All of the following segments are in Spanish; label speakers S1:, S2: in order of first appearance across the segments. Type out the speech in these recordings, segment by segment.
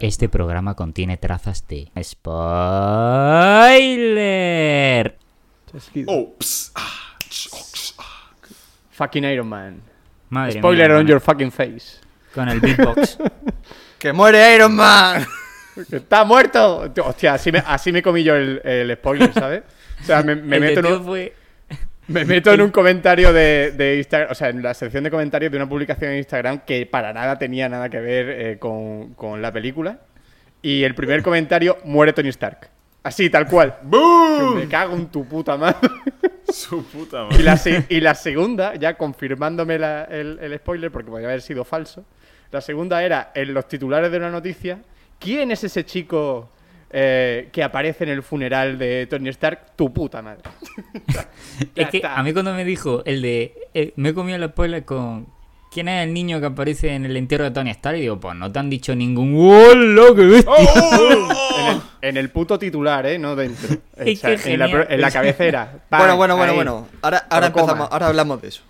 S1: Este programa contiene trazas de spoiler.
S2: Ah, ah.
S3: Fucking Iron Man.
S1: Madre
S3: Spoiler
S1: mía,
S3: on your fucking face.
S1: Con el beatbox.
S4: ¡Que muere Iron Man!
S3: ¡Que ¡Está muerto! Hostia, así me, así me comí yo el, el spoiler, ¿sabes? O sea, me, me
S1: El de
S3: meto, en un,
S1: fue-
S3: me meto en un comentario de, de Instagram, o sea, en la sección de comentarios de una publicación en Instagram que para nada tenía nada que ver eh, con, con la película. Y el primer comentario, muere Tony Stark. Así, tal cual.
S2: ¡Boom!
S3: Me cago en tu puta madre.
S2: Su puta
S3: Y
S2: madre.
S3: la, y la segunda, ya confirmándome la- el, el spoiler, porque podría haber sido falso. La segunda era en los titulares de una noticia. ¿Quién es ese chico eh, que aparece en el funeral de Tony Stark? Tu puta madre.
S1: Es que a mí cuando me dijo el de... eh, me he comido el spoiler con... ¿Quién es el niño que aparece en el entierro de Tony Stark? Y digo, pues no te han dicho ningún... ¡Hola, qué bestia!
S2: ¡Oh!
S3: En el, en el puto titular, ¿eh? No dentro. O
S1: Es
S3: sea,
S1: que
S3: en, la, en la cabecera.
S4: Bueno, bueno, bueno,
S3: ahí.
S4: bueno. Ahora, ahora empezamos, ahora hablamos de eso.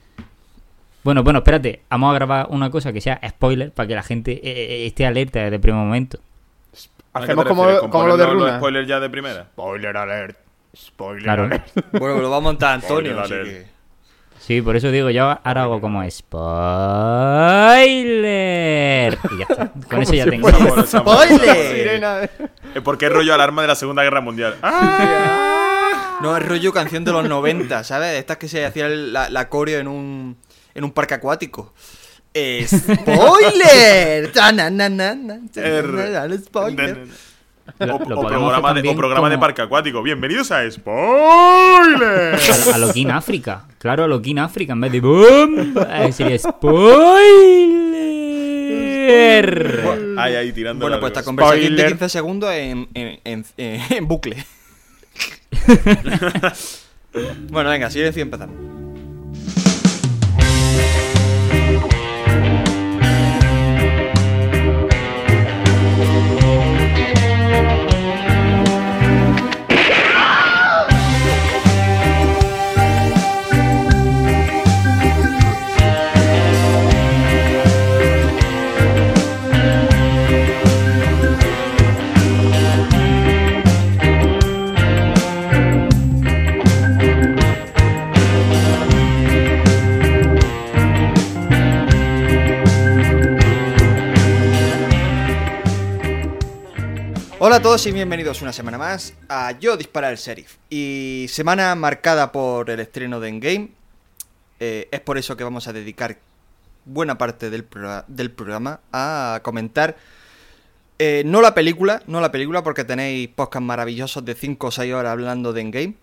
S1: Bueno, bueno, espérate. Vamos a grabar una cosa que sea spoiler para que la gente eh, esté alerta desde el primer momento.
S2: ¿A qué
S3: Hacemos como, como lo de Runa.
S2: spoiler ya de primera?
S3: Spoiler alert. Spoiler
S1: Claro.
S3: alert.
S4: Bueno, lo va a montar Antonio,
S2: Spoiler
S4: así que...
S1: Sí, por eso digo, yo ahora hago como spoiler. Y ya está. Con eso ya
S3: si
S1: tengo.
S4: ¡Spoiler!
S3: De-
S2: Eh, ¿Por qué rollo alarma de la Segunda Guerra Mundial? ¡Ah!
S4: No, es rollo canción de los 90, ¿sabes? Estas que se hacía la, la coreo en un, en un parque acuático. ¡Spoiler! Ta,
S2: Er-
S4: spoiler.
S2: O,
S1: Lo-
S2: o
S1: lo podemos
S2: programa, de, o parque acuático. Bienvenidos a Spoiler.
S1: A, a lo King África. Claro, a lo King África. En vez de boom, eh, sería spoiler.
S2: Ahí, ahí, tirando
S4: Bueno, pues esta conversación de
S3: Spoiler.
S4: 15 segundos en, en, en, en- en bucle. bueno, venga, silencio y empezamos. Hola a todos y bienvenidos una semana más a Yo Dispara el Sheriff. Y semana marcada por el estreno de Endgame. Eh, es por eso que vamos a dedicar buena parte del, del programa a comentar eh, no la película, no la película porque tenéis podcasts maravillosos de 5 o 6 horas hablando de Endgame.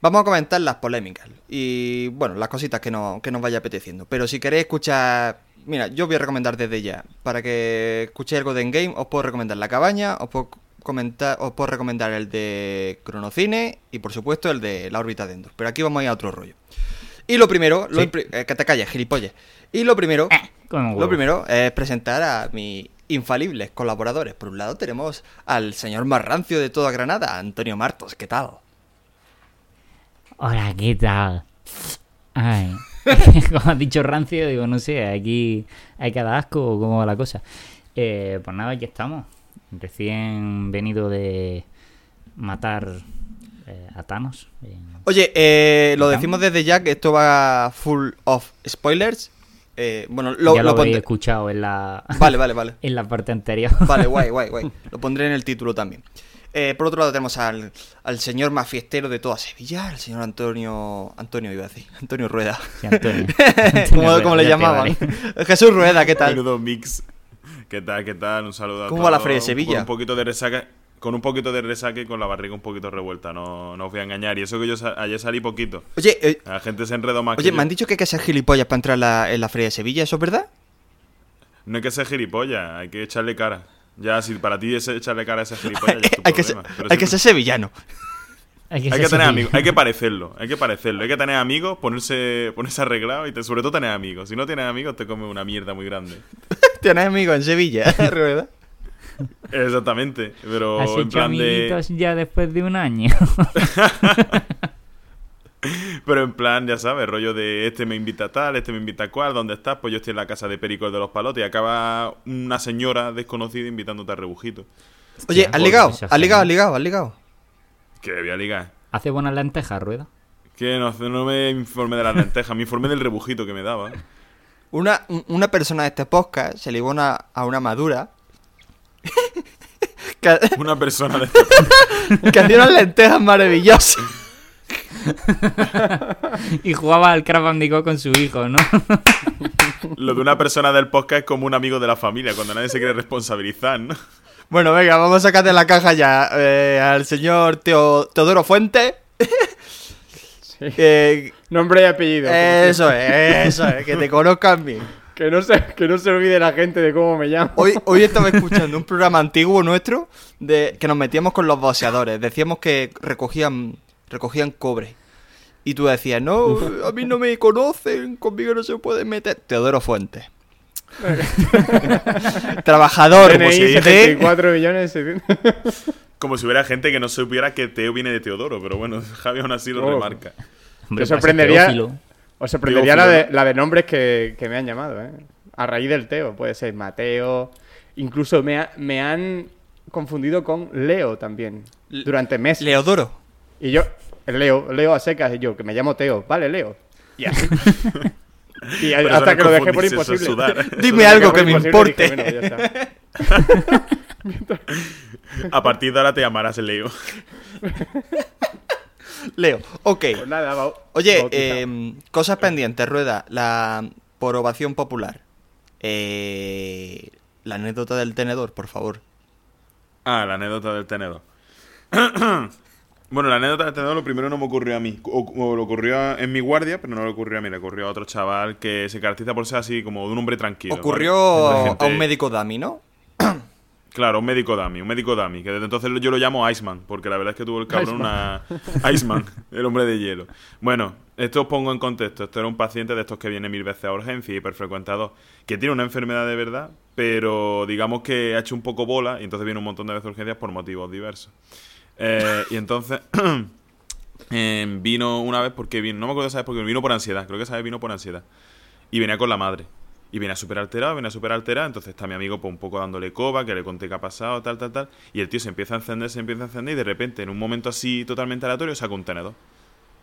S4: Vamos a comentar las polémicas y, bueno, las cositas que, no, que nos vaya apeteciendo. Pero si queréis escuchar... Mira, yo voy a recomendar desde ya. Para que escuchéis algo de Endgame, os puedo recomendar La Cabaña, os puedo, comentar, os puedo recomendar el de Cronocine y, por supuesto, el de La órbita de Endor. Pero aquí vamos a ir a otro rollo. Y lo primero... lo
S1: Sí.
S4: eh, que te calles, gilipollas. Y lo primero...
S1: Eh,
S4: Lo primero es presentar a mis infalibles colaboradores. Por un lado tenemos al señor más rancio de toda Granada, Antonio Martos. ¿Qué tal?
S1: Hola, ¿qué tal? Ay. Como has dicho rancio, digo, no sé, aquí hay cada asco o cómo va la cosa. Eh, pues nada, aquí estamos. Recién venido de matar eh, a Thanos.
S4: Oye, eh, lo decimos desde ya que esto va full of spoilers. Eh, bueno, lo,
S1: ya lo,
S4: lo
S1: escuchado en la,
S4: Vale, vale, vale.
S1: en la parte anterior.
S4: Vale, guay, guay, guay. Lo pondré en el título también. Eh, por otro lado tenemos al, al señor más fiestero de toda Sevilla, el señor Antonio... Antonio iba a decir, Antonio Rueda.
S1: Sí, Antonio.
S4: como,
S1: Antonio
S4: como
S1: Rueda,
S4: le llamaban.
S1: vale.
S4: Jesús Rueda, ¿qué tal?
S2: Menudo mix. ¿Qué tal, qué tal? Un saludo a
S4: ¿Cómo va la. Feria de Sevilla?
S2: Con un poquito de resaca. Con un poquito de resaca y con la barriga un poquito revuelta, no, no os voy a engañar. Y eso que yo sa- ayer salí poquito.
S4: Oye, eh,
S2: La gente se enredó más
S4: oye,
S2: que yo.
S4: me han dicho que hay que ser gilipollas para entrar en la, en la Feria de Sevilla, ¿eso es verdad?
S2: No hay que ser gilipollas, hay que echarle cara. Ya, si para ti es echarle cara a ese gilipollas, ya es tu
S4: hay, que ser, hay que ser sevillano.
S1: Hay que,
S2: Hay tener
S1: sevillano.
S2: amigos, hay que parecerlo, hay que parecerlo, hay que tener amigos, ponerse, ponerse arreglado y te- sobre todo tener amigos. Si no tienes amigos te comes una mierda muy grande.
S4: Tienes amigos en Sevilla, Rueda.
S2: Exactamente, pero
S1: ¿Has
S2: en
S1: hecho
S2: plan de...
S1: ya después de un año?
S2: Pero en plan, ya sabes, rollo de este me invita a tal, este me invita a cual, ¿dónde estás? Pues yo estoy en la casa de Perico el de los Palotes y acaba una señora desconocida invitándote a rebujito.
S4: Oye, ¿has ligado? ¿Has ligado? ¿Has ligado? ¿Has ligado?
S2: Que voy a ligar.
S1: Hace buenas lentejas, rueda.
S2: Que no, no me informé de las lentejas, me informé del rebujito que me daba.
S4: Una, un- una persona de este podcast se ligó una, a una madura que,
S2: Una persona de este
S4: que hacía unas lentejas maravillosas.
S1: Y jugaba al Crash Bandicoot con su hijo, ¿no?
S2: Lo de una persona del podcast es como un amigo de la familia, cuando nadie se quiere responsabilizar, ¿no?
S4: Bueno, venga, vamos a sacar de la caja ya eh, al señor Teo- Teodoro Fuente. Eh,
S3: Nombre y apellido.
S4: eso es, eso es, que te conozcan bien.
S3: Que no, se, que no se olvide la gente de cómo me llamo.
S4: Hoy, hoy estaba escuchando un programa antiguo nuestro de que nos metíamos con los boxeadores. Decíamos que recogían, recogían cobre. Y tú decías, no, a mí no me conocen, conmigo no se pueden meter. Teodoro Fuentes. Trabajador, como se
S3: DNI
S4: dice.
S3: 74 millones.
S2: Como si hubiera gente que no supiera que Teo viene de Teodoro, pero bueno, Javi aún así lo
S3: Oh.
S2: remarca.
S1: Hombre,
S3: Te sorprendería-. Os sorprendería la de, la de nombres que, que me han llamado, ¿eh? A raíz del Teo. Puede ser Mateo. Incluso me, ha- me han confundido con Leo también. Durante meses.
S4: Leodoro.
S3: Y yo, Leo, Leo a secas, y yo, que me llamo Teo. Vale, Leo. Y así. y hasta que lo dejé por imposible.
S2: sudar.
S4: Dime algo que me importe.
S3: dije, bueno, ya está.
S2: A partir de ahora te llamarás Leo.
S4: Leo. Ok.
S3: Pues nada,
S4: Oye, eh, cosas pendientes, Rueda. La por ovación popular. Eh, la anécdota del tenedor, por favor.
S2: Ah, la anécdota del tenedor. bueno, la anécdota del tenedor lo primero no me ocurrió a mí. O, o lo ocurrió en mi guardia, pero no le ocurrió a mí. Le ocurrió a otro chaval que se caracteriza por ser así como de un hombre tranquilo.
S4: Ocurrió a un médico Dami, ¿no?
S2: Claro, un médico dummy, un médico dummy, que desde entonces yo lo llamo Iceman, porque la verdad es que tuvo el cabrón una... Iceman, el hombre de hielo. Bueno, esto os pongo en contexto. Esto era un paciente de estos que viene mil veces a urgencia, hiperfrecuentado, que tiene una enfermedad de verdad, pero digamos que ha hecho un poco bola y entonces viene un montón de veces a urgencias por motivos diversos. Eh, y entonces... eh, vino una vez porque vino, no me acuerdo sabes porque vino por ansiedad, creo que esa vez vino por ansiedad. Y venía con la madre. Y venía súper alterado, venía súper alterado. Entonces está mi amigo pues, un poco dándole coba, que le conté qué ha pasado, tal, tal, tal. Y el tío se empieza a encender, se empieza a encender. Y de repente, en un momento así totalmente aleatorio, saca un tenedor.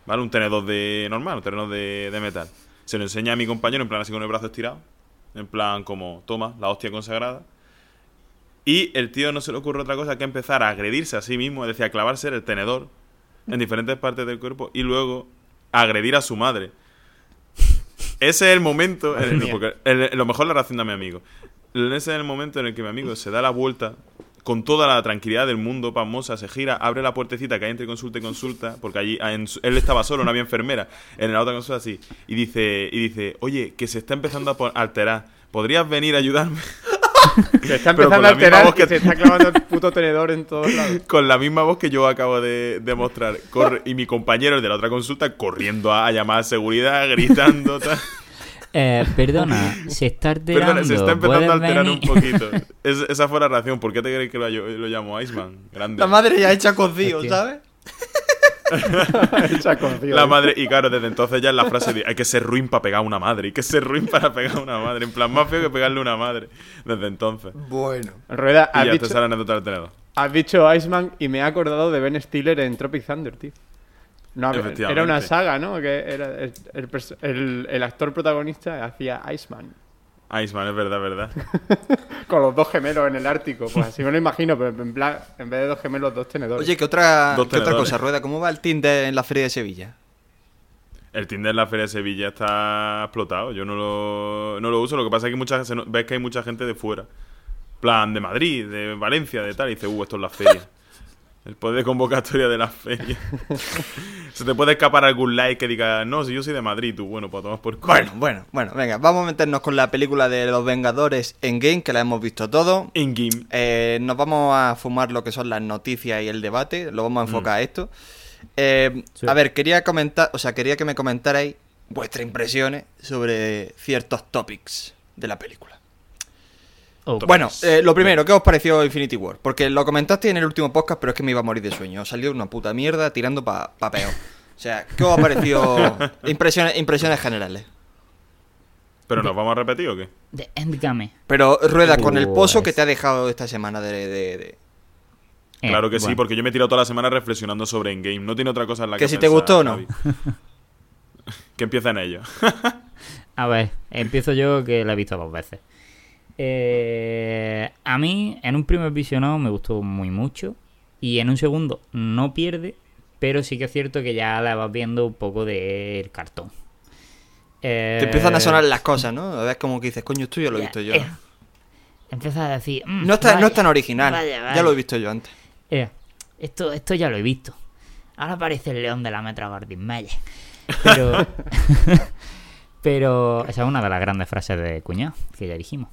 S2: ¿Vale? Un tenedor de normal, un tenedor de, de metal. Se lo enseña a mi compañero, en plan así con el brazo estirado. En plan como, toma, la hostia consagrada. Y el tío no se le ocurre otra cosa que empezar a agredirse a sí mismo, es decir, a clavarse el tenedor en diferentes partes del cuerpo y luego agredir a su madre. Ese es el momento, en el-
S4: mía.
S2: porque el- lo mejor la reacción de mi amigo. Ese es el momento en el que mi amigo se da la vuelta con toda la tranquilidad del mundo, pasmosa, se gira, abre la puertecita que hay entre consulta y consulta, porque allí ah, en él estaba solo, no había enfermera, en la otra consulta así, y dice, y dice, oye, que se está empezando a alterar, ¿podrías venir a ayudarme?
S3: Se está empezando
S2: con
S3: a
S2: la misma
S3: alterar
S2: voz
S3: que se está clavando el puto tenedor en todos lados.
S2: con la misma voz que yo acabo de, de mostrar. Corre- y mi compañero, el de la otra consulta, corriendo a, a llamar a seguridad, gritando. tal.
S1: Eh, perdona, se está alterando.
S2: Perdona, se está empezando a
S1: ¿puedes
S2: alterar un
S1: venir?
S2: poquito. Es- esa fue la reacción. ¿Por qué te crees que lo, lo llamo Iceman? Grande.
S4: La madre ya hecha cocido. ¿sabes?
S3: Hecha con, tío,
S2: La madre, y claro, desde entonces ya es la frase de hay que ser ruin para pegar a una madre, hay que ser ruin para pegar a una madre. En plan, más feo que pegarle a una madre. Desde entonces.
S4: Bueno.
S3: Rueda,
S2: Y ya
S3: dicho,
S2: te sale la anécdota del tenedor.
S3: has dicho Iceman y me he acordado de Ben Stiller en Tropic Thunder, tío. No, era una saga, ¿no? Que era el, el- el actor protagonista hacía Iceman.
S2: Iceman, es verdad, verdad.
S3: Con los dos gemelos en el Ártico. Pues así me lo imagino, pero en plan, en vez de dos gemelos, dos tenedores.
S4: Oye, ¿qué otra, ¿qué otra cosa, Rueda? ¿Cómo va el Tinder en la Feria de Sevilla?
S2: El Tinder en la Feria de Sevilla está explotado. Yo no lo, no lo uso. Lo que pasa es que mucha, ves que hay mucha gente de fuera. plan de Madrid, de Valencia, de tal. Y dice, uh, esto es la feria. El poder de convocatoria de la feria. se te puede escapar algún like que diga, no, si yo soy de Madrid, tú, bueno, pues tomas por culo.
S4: Bueno, bueno, bueno, venga, vamos a meternos con la película de los Vengadores en Game, que la hemos visto todo.
S2: In-game.
S4: Eh, nos vamos a fumar lo que son las noticias y el debate, lo vamos a enfocar a esto. Eh,
S1: Sí.
S4: A ver, quería comentar, o sea, quería que me comentarais vuestras impresiones sobre ciertos topics de la película.
S1: Oh,
S4: Bueno, eh, lo primero, ¿qué os pareció Infinity War? Porque lo comentaste en el último podcast, pero es que me iba a morir de sueño. Salió una puta mierda tirando pa, pa peor. O sea, ¿qué os ha parecido? impresiones, impresiones generales.
S2: ¿Pero nos vamos a repetir o qué?
S1: De Endgame.
S4: Pero rueda con el pozo que
S1: Pues-
S4: te ha dejado esta semana de... de- de-
S1: Eh,
S2: Claro que sí,
S1: bueno.
S2: porque yo me he tirado toda la semana reflexionando sobre Endgame. No tiene otra cosa en la que
S4: Que si te gustó o no.
S2: Que empieza en ello.
S1: A ver, empiezo yo que la he visto dos veces. Eh, a mí, en un primer visionado me gustó muy mucho. Y en un segundo no pierde, pero sí que es cierto que ya la vas viendo un poco del cartón. Eh,
S4: Te empiezan a sonar las cosas, ¿no? A ver como que dices, coño, esto ya lo he visto yo.
S1: eh, Empiezas a decir... mm,
S4: No, está, no es tan original.
S1: vaya,
S4: Ya lo he visto yo antes.
S1: Eh, esto, esto ya lo he visto. Ahora aparece el león de la Metra Gordon Mayer. Pero. pero. Esa es una de las grandes frases de Cuñado, que ya dijimos.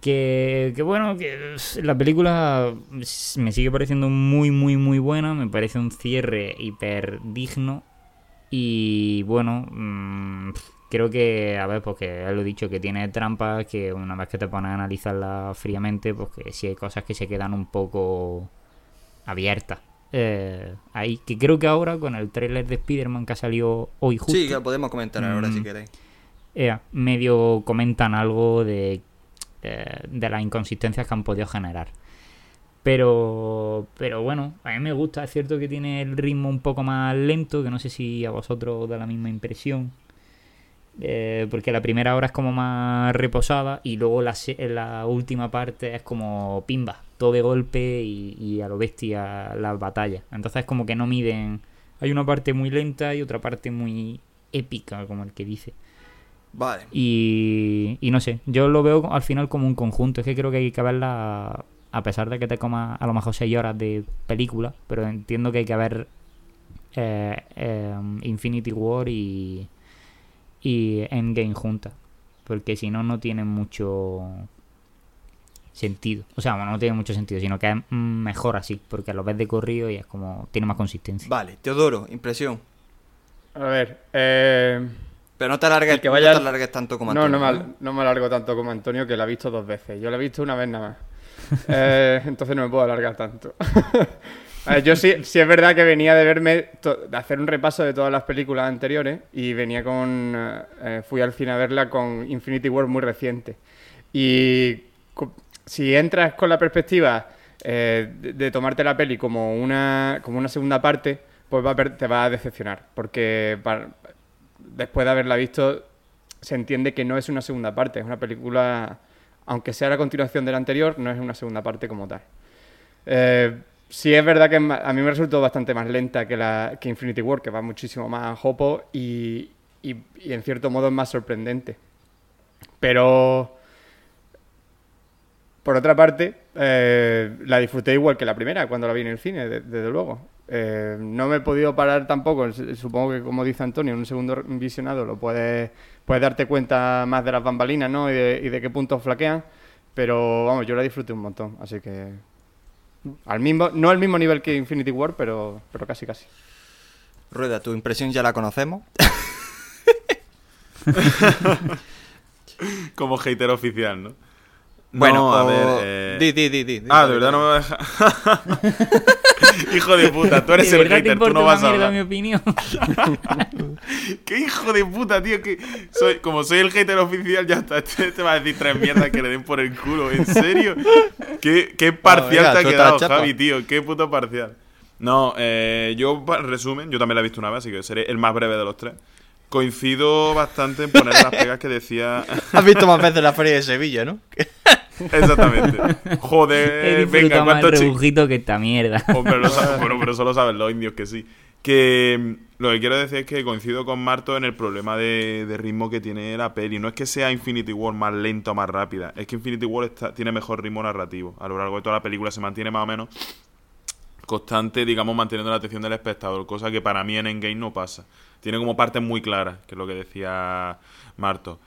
S1: Que, que bueno, que la película me sigue pareciendo muy, muy, muy buena. Me parece un cierre hiper digno. Y bueno, mm, creo que, a ver, pues que ya lo he dicho, que tiene trampas, que una vez que te pones a analizarla fríamente, pues que sí hay cosas que se quedan un poco abiertas. Eh, ahí, que creo que ahora con el tráiler de Spider-Man que ha salido hoy justo,
S4: Sí, que lo podemos comentar ahora
S1: Mm.
S4: si queréis.
S1: eh, medio comentan algo de, eh, de las inconsistencias que han podido generar. Pero, pero bueno, a mí me gusta, es cierto que tiene el ritmo un poco más lento, que no sé si a vosotros os da la misma impresión. Eh, porque la primera hora es como más reposada y luego la, la última parte es como pimba, todo de golpe y, y a lo bestia las batallas. Entonces como que no miden. Hay una parte muy lenta y otra parte muy épica, como el que dice.
S4: Vale.
S1: Y, y no sé, yo lo veo al final como un conjunto. Es que creo que hay que verla, a pesar de que te coma a lo mejor 6 horas de película, pero entiendo que hay que ver eh, eh, Infinity War y, y Endgame juntas. Porque si no, no tienen mucho sentido. O sea, bueno, no tiene mucho sentido, sino que es mejor así, porque lo ves de corrido y es como, tiene más consistencia.
S4: Vale, Teodoro, impresión.
S3: A ver, eh...
S4: Pero no te alargues,
S3: vaya-
S4: no te alargues tanto como
S3: No, no
S4: Antonio,
S3: me, no me alargo tanto como Antonio, que la ha visto dos veces. Yo la he visto una vez nada más. Eh, entonces no me puedo alargar tanto. Ver, yo sí, sí es verdad que venía de verme, de hacer un repaso de todas las películas anteriores y venía con, eh, eh, fui al cine a verla con Infinity War muy reciente. Y si entras con la perspectiva eh, de, de tomarte la peli como una, como una segunda parte, pues va a per- te va a decepcionar. Porque para- después de haberla visto, se entiende que no es una segunda parte, es una película, aunque sea la continuación de la anterior, no es una segunda parte como tal. Eh, sí es verdad que a mí me resultó bastante más lenta que, la, que Infinity War, que va muchísimo más a jopo y, y- en cierto modo es más sorprendente. Pero, por otra parte, eh, la disfruté igual que la primera cuando la vi en el cine, de- desde luego. Eh, no me he podido parar tampoco, supongo que como dice Antonio, en un segundo visionado lo puedes, puedes darte cuenta más de las bambalinas ¿no? y, de, y de qué puntos flaquean, pero vamos, yo la disfruté un montón, así que al mismo, no al mismo nivel que Infinity War, pero, pero casi casi.
S4: Rueda, tu impresión ya la conocemos.
S2: Como hater oficial, ¿no?
S4: Bueno,
S2: No, a
S4: o-
S2: ver. eh,
S4: di, di, di, di,
S2: Ah, de verdad no me va a dejar. hijo de puta, tú eres
S1: ¿De
S2: el
S1: te
S2: hater, tú no vas a hablar.
S1: mi opinión?
S2: ¿Qué hijo de puta, tío? Que soy, como soy el hater oficial, ya está. Este te va a decir tres mierdas que le den por el culo. ¿En serio? ¿Qué, qué parcial
S4: venga,
S2: te ha quedado. Javi, tío? Qué puto parcial. No, eh, yo, resumen, yo también la he visto una vez, así que seré el más breve de los tres. Coincido bastante en poner las pegas que decía.
S4: Has visto más veces la feria de Sevilla, ¿no?
S2: Exactamente. Joder, venga,
S1: más el
S2: cuánto
S1: rebujito que esta mierda.
S2: Hombre, lo sabe- bueno, pero eso lo saben los indios que sí. Que mm, lo que quiero decir es que coincido con Marto en el problema de, de ritmo que tiene la peli. No es que sea Infinity War más lenta o más rápida, es que Infinity War está- tiene mejor ritmo narrativo. A lo largo de toda la película se mantiene más o menos constante, digamos, manteniendo la atención del espectador, cosa que para mí en Endgame no pasa. Tiene como partes muy claras, que es lo que decía Marto.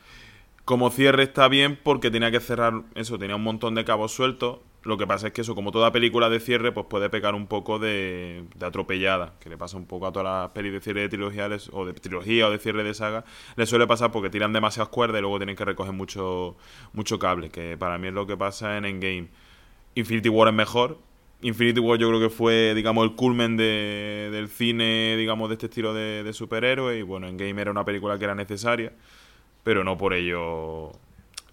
S2: Como cierre está bien porque tenía que cerrar eso, tenía un montón de cabos sueltos. Lo que pasa es que eso, como toda película de cierre, pues puede pecar un poco de, atropellada, que le pasa un poco a todas las pelis de cierre de trilogía, o de trilogía o de cierre de saga, les suele pasar porque tiran demasiadas cuerdas y luego tienen que recoger mucho, mucho cable, que para mí es lo que pasa en Endgame. Infinity War es mejor, Infinity War yo creo que fue, digamos, el culmen de, del cine, digamos, de este estilo de, de superhéroes. Y bueno, en Game era una película que era necesaria, pero no por ello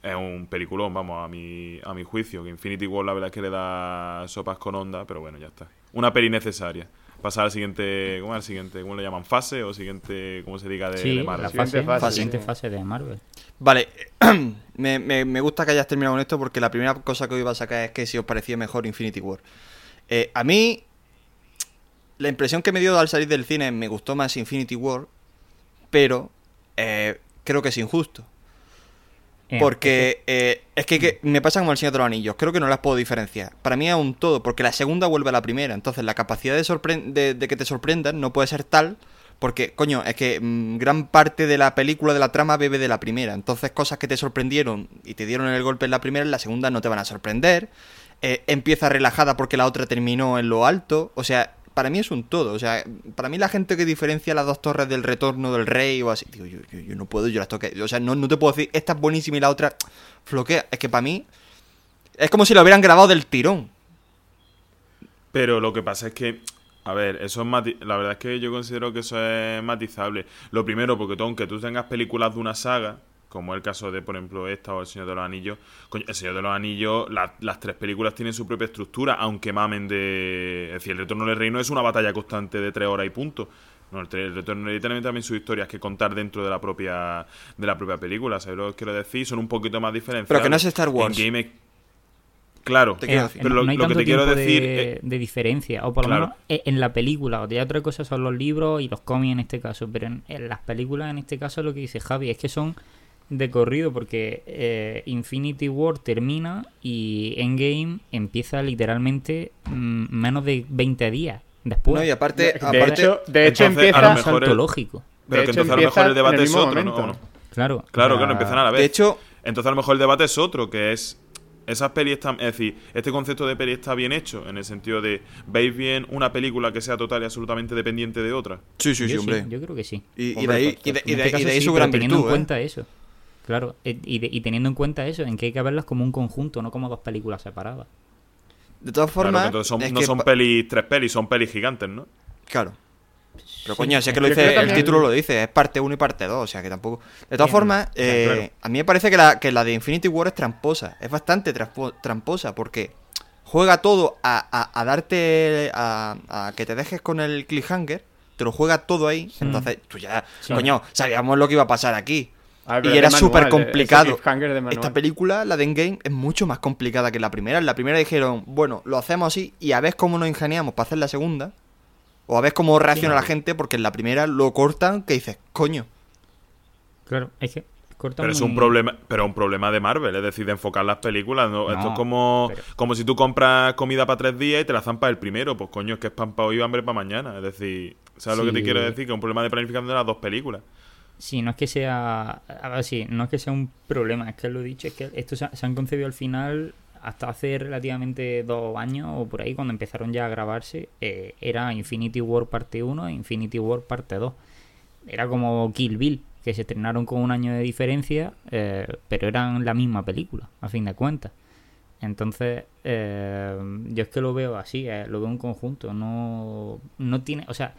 S2: es un peliculón, vamos, a mi, a mi juicio. Que Infinity War la verdad es que le da sopas con onda, pero bueno, ya está. Una peli necesaria. Pasar al siguiente, ¿cómo es el siguiente? ¿Cómo le llaman? ¿Fase o siguiente, cómo se diga, de,
S1: Sí,
S2: de Marvel?
S1: la
S3: Siguiente
S1: fase,
S3: fase,
S1: la
S3: sí.
S1: siguiente fase de Marvel.
S4: Vale, me, me- me gusta que hayas terminado con esto porque la primera cosa que os iba a sacar es que si os parecía mejor Infinity War. Eh, a mí, la impresión que me dio al salir del cine me gustó más Infinity War, pero eh, creo que es injusto.
S1: Eh,
S4: Porque eh, es que, que me pasa como el Señor de los Anillos, creo que no las puedo diferenciar. Para mí es un todo, porque la segunda vuelve a la primera, entonces la capacidad de, de, de que te sorprendan no puede ser tal, porque, coño, es que mm, gran parte de la película, de la trama, bebe de la primera. Entonces cosas que te sorprendieron y te dieron el golpe en la primera, en la segunda no te van a sorprender. Eh, empieza relajada porque la otra terminó en lo alto, o sea... Para mí es un todo, o sea, para mí la gente que diferencia las dos torres del retorno del rey o así, digo, yo, yo, no puedo, yo las toqué, o sea, no, no te puedo decir, esta es buenísima y la otra floquea. Es que para mí es como si lo hubieran grabado del tirón.
S2: Pero lo que pasa es que, a ver, eso es mati- la verdad es que yo considero que eso es matizable. Lo primero, porque aunque tú tengas películas de una saga, como es el caso de, por ejemplo, esta o El Señor de los Anillos, coño, El Señor de los Anillos, la- las tres películas tienen su propia estructura, aunque mamen de... Es decir, El Retorno del Reino es una batalla constante de tres horas y punto. No, el, el Retorno del Rey tiene también sus historias que contar dentro de la propia de la propia película, ¿sabes lo que quiero decir? Son un poquito más diferentes.
S4: Pero que no es Star Wars.
S2: En Game... Claro,
S4: Te
S1: Eh,
S2: pero lo,
S1: no hay
S2: lo que te quiero decir...
S1: de,
S2: eh,
S1: de diferencia, o por lo
S2: claro.
S1: menos eh, en la película, o ya otra cosa son los libros y los cómics en este caso, pero en, en las películas en este caso lo que dice Javi es que son de corrido porque eh, Infinity War termina y Endgame empieza literalmente mm, menos de 20 días después.
S4: No, y aparte,
S3: De,
S4: aparte
S3: hecho, de hecho
S2: entonces, a
S3: empieza...
S2: lo mejor el-
S1: lógico.
S2: Pero
S3: De
S2: que
S3: hecho,
S2: entonces a lo mejor el
S3: empieza
S2: debate
S3: el
S2: es otro, ¿no?
S3: momento.
S2: ¿O no?
S1: Claro.
S2: Claro, claro, empiezan a la vez.
S4: de hecho,
S2: Entonces a lo mejor el debate es otro, que es esas pelis están, es decir, este concepto de peli está bien hecho en el sentido de veis bien una película que sea total y absolutamente dependiente de otra.
S4: sí, sí, sí,
S1: yo,
S4: hombre.
S1: yo creo que sí.
S4: Y, de ahí, y de, y
S1: En
S4: de-
S1: este
S4: y de ahí
S1: sí,
S4: su gran
S1: teniendo
S4: virtud,
S1: en
S4: ¿eh?
S1: cuenta eso. Claro, eh, y, de- y teniendo en cuenta eso, en que hay que verlas como un conjunto, no como dos películas separadas.
S4: De todas formas,
S2: que entonces son-
S4: es
S2: no
S4: que
S2: son pelis, tres pelis, son pelis gigantes, ¿no?
S4: Claro. Pero coño, sé que lo dice, el título lo dice, es parte 1 y parte 2, o sea que tampoco... De todas
S1: Bien,
S4: formas, eh,
S1: claro.
S4: a mí me parece que la, que la de Infinity War es tramposa, es bastante tramposa, porque juega todo a, a- a darte, a, a que te dejes con el cliffhanger, te lo juega todo ahí, entonces tú ya,
S1: Sí.
S4: coño, sabíamos lo que iba a pasar aquí. Y era súper
S3: ese
S4: complicado. Esta película, la de Endgame, es mucho más complicada que la primera. En la primera dijeron, bueno, lo hacemos así y a ver cómo nos ingeniamos para hacer la segunda. O a ver cómo reacciona la gente, porque en la primera lo cortan que dices, coño.
S1: Claro, es que corta
S2: Pero es
S1: muy-
S2: un problema, pero un problema de Marvel, es decir, de enfocar las películas. ¿no?
S1: No,
S2: Esto es como,
S1: pero-
S2: como si tú compras comida para tres días y te la zampas el primero. Pues coño, es que es pan para hoy y hambre para mañana. Es decir, ¿sabes lo que te
S1: Sí.
S2: quiero decir? Que es un problema de planificación de las dos películas.
S1: Sí, no es que sea. A ver, sí, no es que sea un problema, es que lo he dicho, es que esto se, ha- se han concebido al final, hasta hace relativamente dos años o por ahí, cuando empezaron ya a grabarse, eh, era Infinity War parte 1 e Infinity War parte 2. Era como Kill Bill, que se estrenaron con un año de diferencia, eh, pero eran la misma película, a fin de cuentas. Entonces, eh, yo es que lo veo así, eh, lo veo un conjunto, no, no tiene, o sea,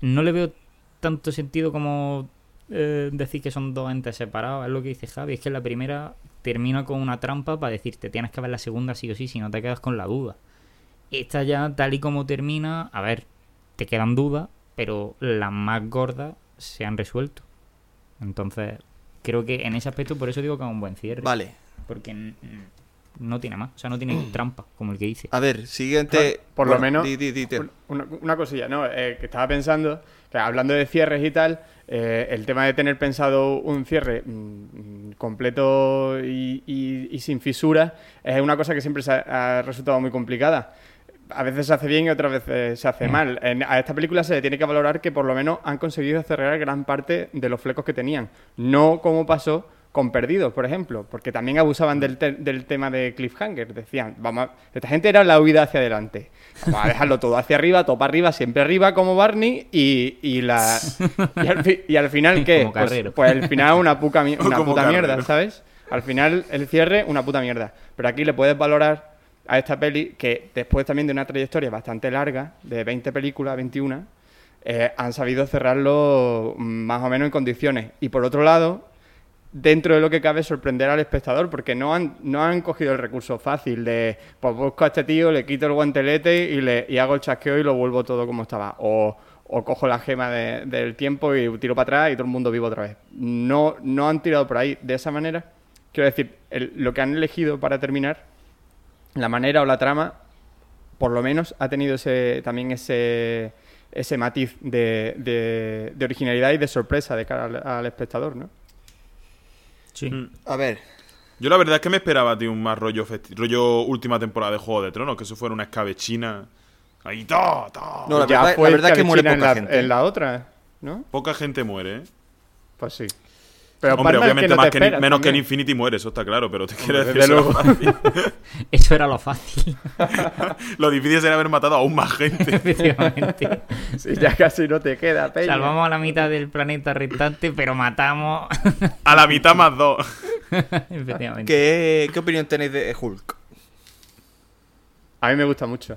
S1: no le veo tanto sentido como eh, decir que son dos entes separados, es lo que dice Javi, es que la primera termina con una trampa para decirte tienes que ver la segunda sí o sí, si no te quedas con la duda. Esta ya, tal y como termina, a ver, te quedan dudas, pero las más gordas se han resuelto. Entonces, creo que en ese aspecto, por eso digo que es un buen cierre.
S4: Vale.
S1: Porque no tiene más, o sea, no tiene trampa, como el que dice.
S4: A ver, siguiente.
S3: Por lo
S4: bueno,
S3: menos,
S4: di- di- di, Teo.
S3: un- una, una cosilla, ¿no? Eh, que estaba pensando, que hablando de cierres y tal, eh, el tema de tener pensado un cierre mm, completo y, y- y sin fisuras es una cosa que siempre se ha, ha resultado muy complicada. A veces se hace bien y otras veces se hace
S1: Mm.
S3: mal. En- a esta película se le tiene que valorar que por lo menos han conseguido cerrar gran parte de los flecos que tenían. No como pasó con Perdidos, por ejemplo, porque también abusaban del, te- del tema de cliffhanger. Decían, vamos, a- esta gente era la huida hacia adelante. Vamos a dejarlo todo hacia arriba, todo para arriba, siempre arriba como Barney y, y la y al, fi- y al final qué? Pues, pues al final una, puca mi- una puta mierda. ¿sabes? Al final el cierre una puta mierda. Pero aquí le puedes valorar a esta peli que después también de una trayectoria bastante larga, de 20 películas, 21, eh, han sabido cerrarlo más o menos en condiciones. Y por otro lado, dentro de lo que cabe sorprender al espectador, porque no han, no han cogido el recurso fácil de, pues busco a este tío, le quito el guantelete y, le, y hago el chasqueo y lo vuelvo todo como estaba. O, o cojo la gema de- del tiempo y tiro para atrás y todo el mundo vivo otra vez. No, no han tirado por ahí de esa manera. Quiero decir, el- lo que han elegido para terminar, la manera o la trama, por lo menos ha tenido ese, también ese, ese matiz de, de- de originalidad y de sorpresa de cara al, al espectador, ¿no?
S1: Sí.
S2: Mm.
S4: A ver,
S2: Yo la verdad es que me esperaba, tío, un más rollo, rollo última temporada de Juego de Tronos, que eso fuera una escabechina. Ahí, ta, ta.
S4: No, la
S3: Ya
S4: verdad-
S3: fue
S4: la verdad es que muere poca
S3: en la,
S4: gente.
S3: En la otra, ¿no?
S2: Poca gente muere, ¿eh?
S3: Pues sí. Pero
S2: Hombre, obviamente
S3: no
S2: más que menos que en. Infinity muere, eso está claro, pero te quiero
S3: Hombre,
S2: decir, eso era fácil.
S1: Eso era lo fácil,
S2: lo difícil sería haber matado aún más gente.
S1: efectivamente.
S3: Sí, ya casi no te queda, peña.
S1: Salvamos a la mitad del planeta restante, pero matamos.
S2: A la mitad más dos.
S1: efectivamente.
S4: ¿qué, qué opinión tenéis de Hulk?
S3: A mí me gusta mucho.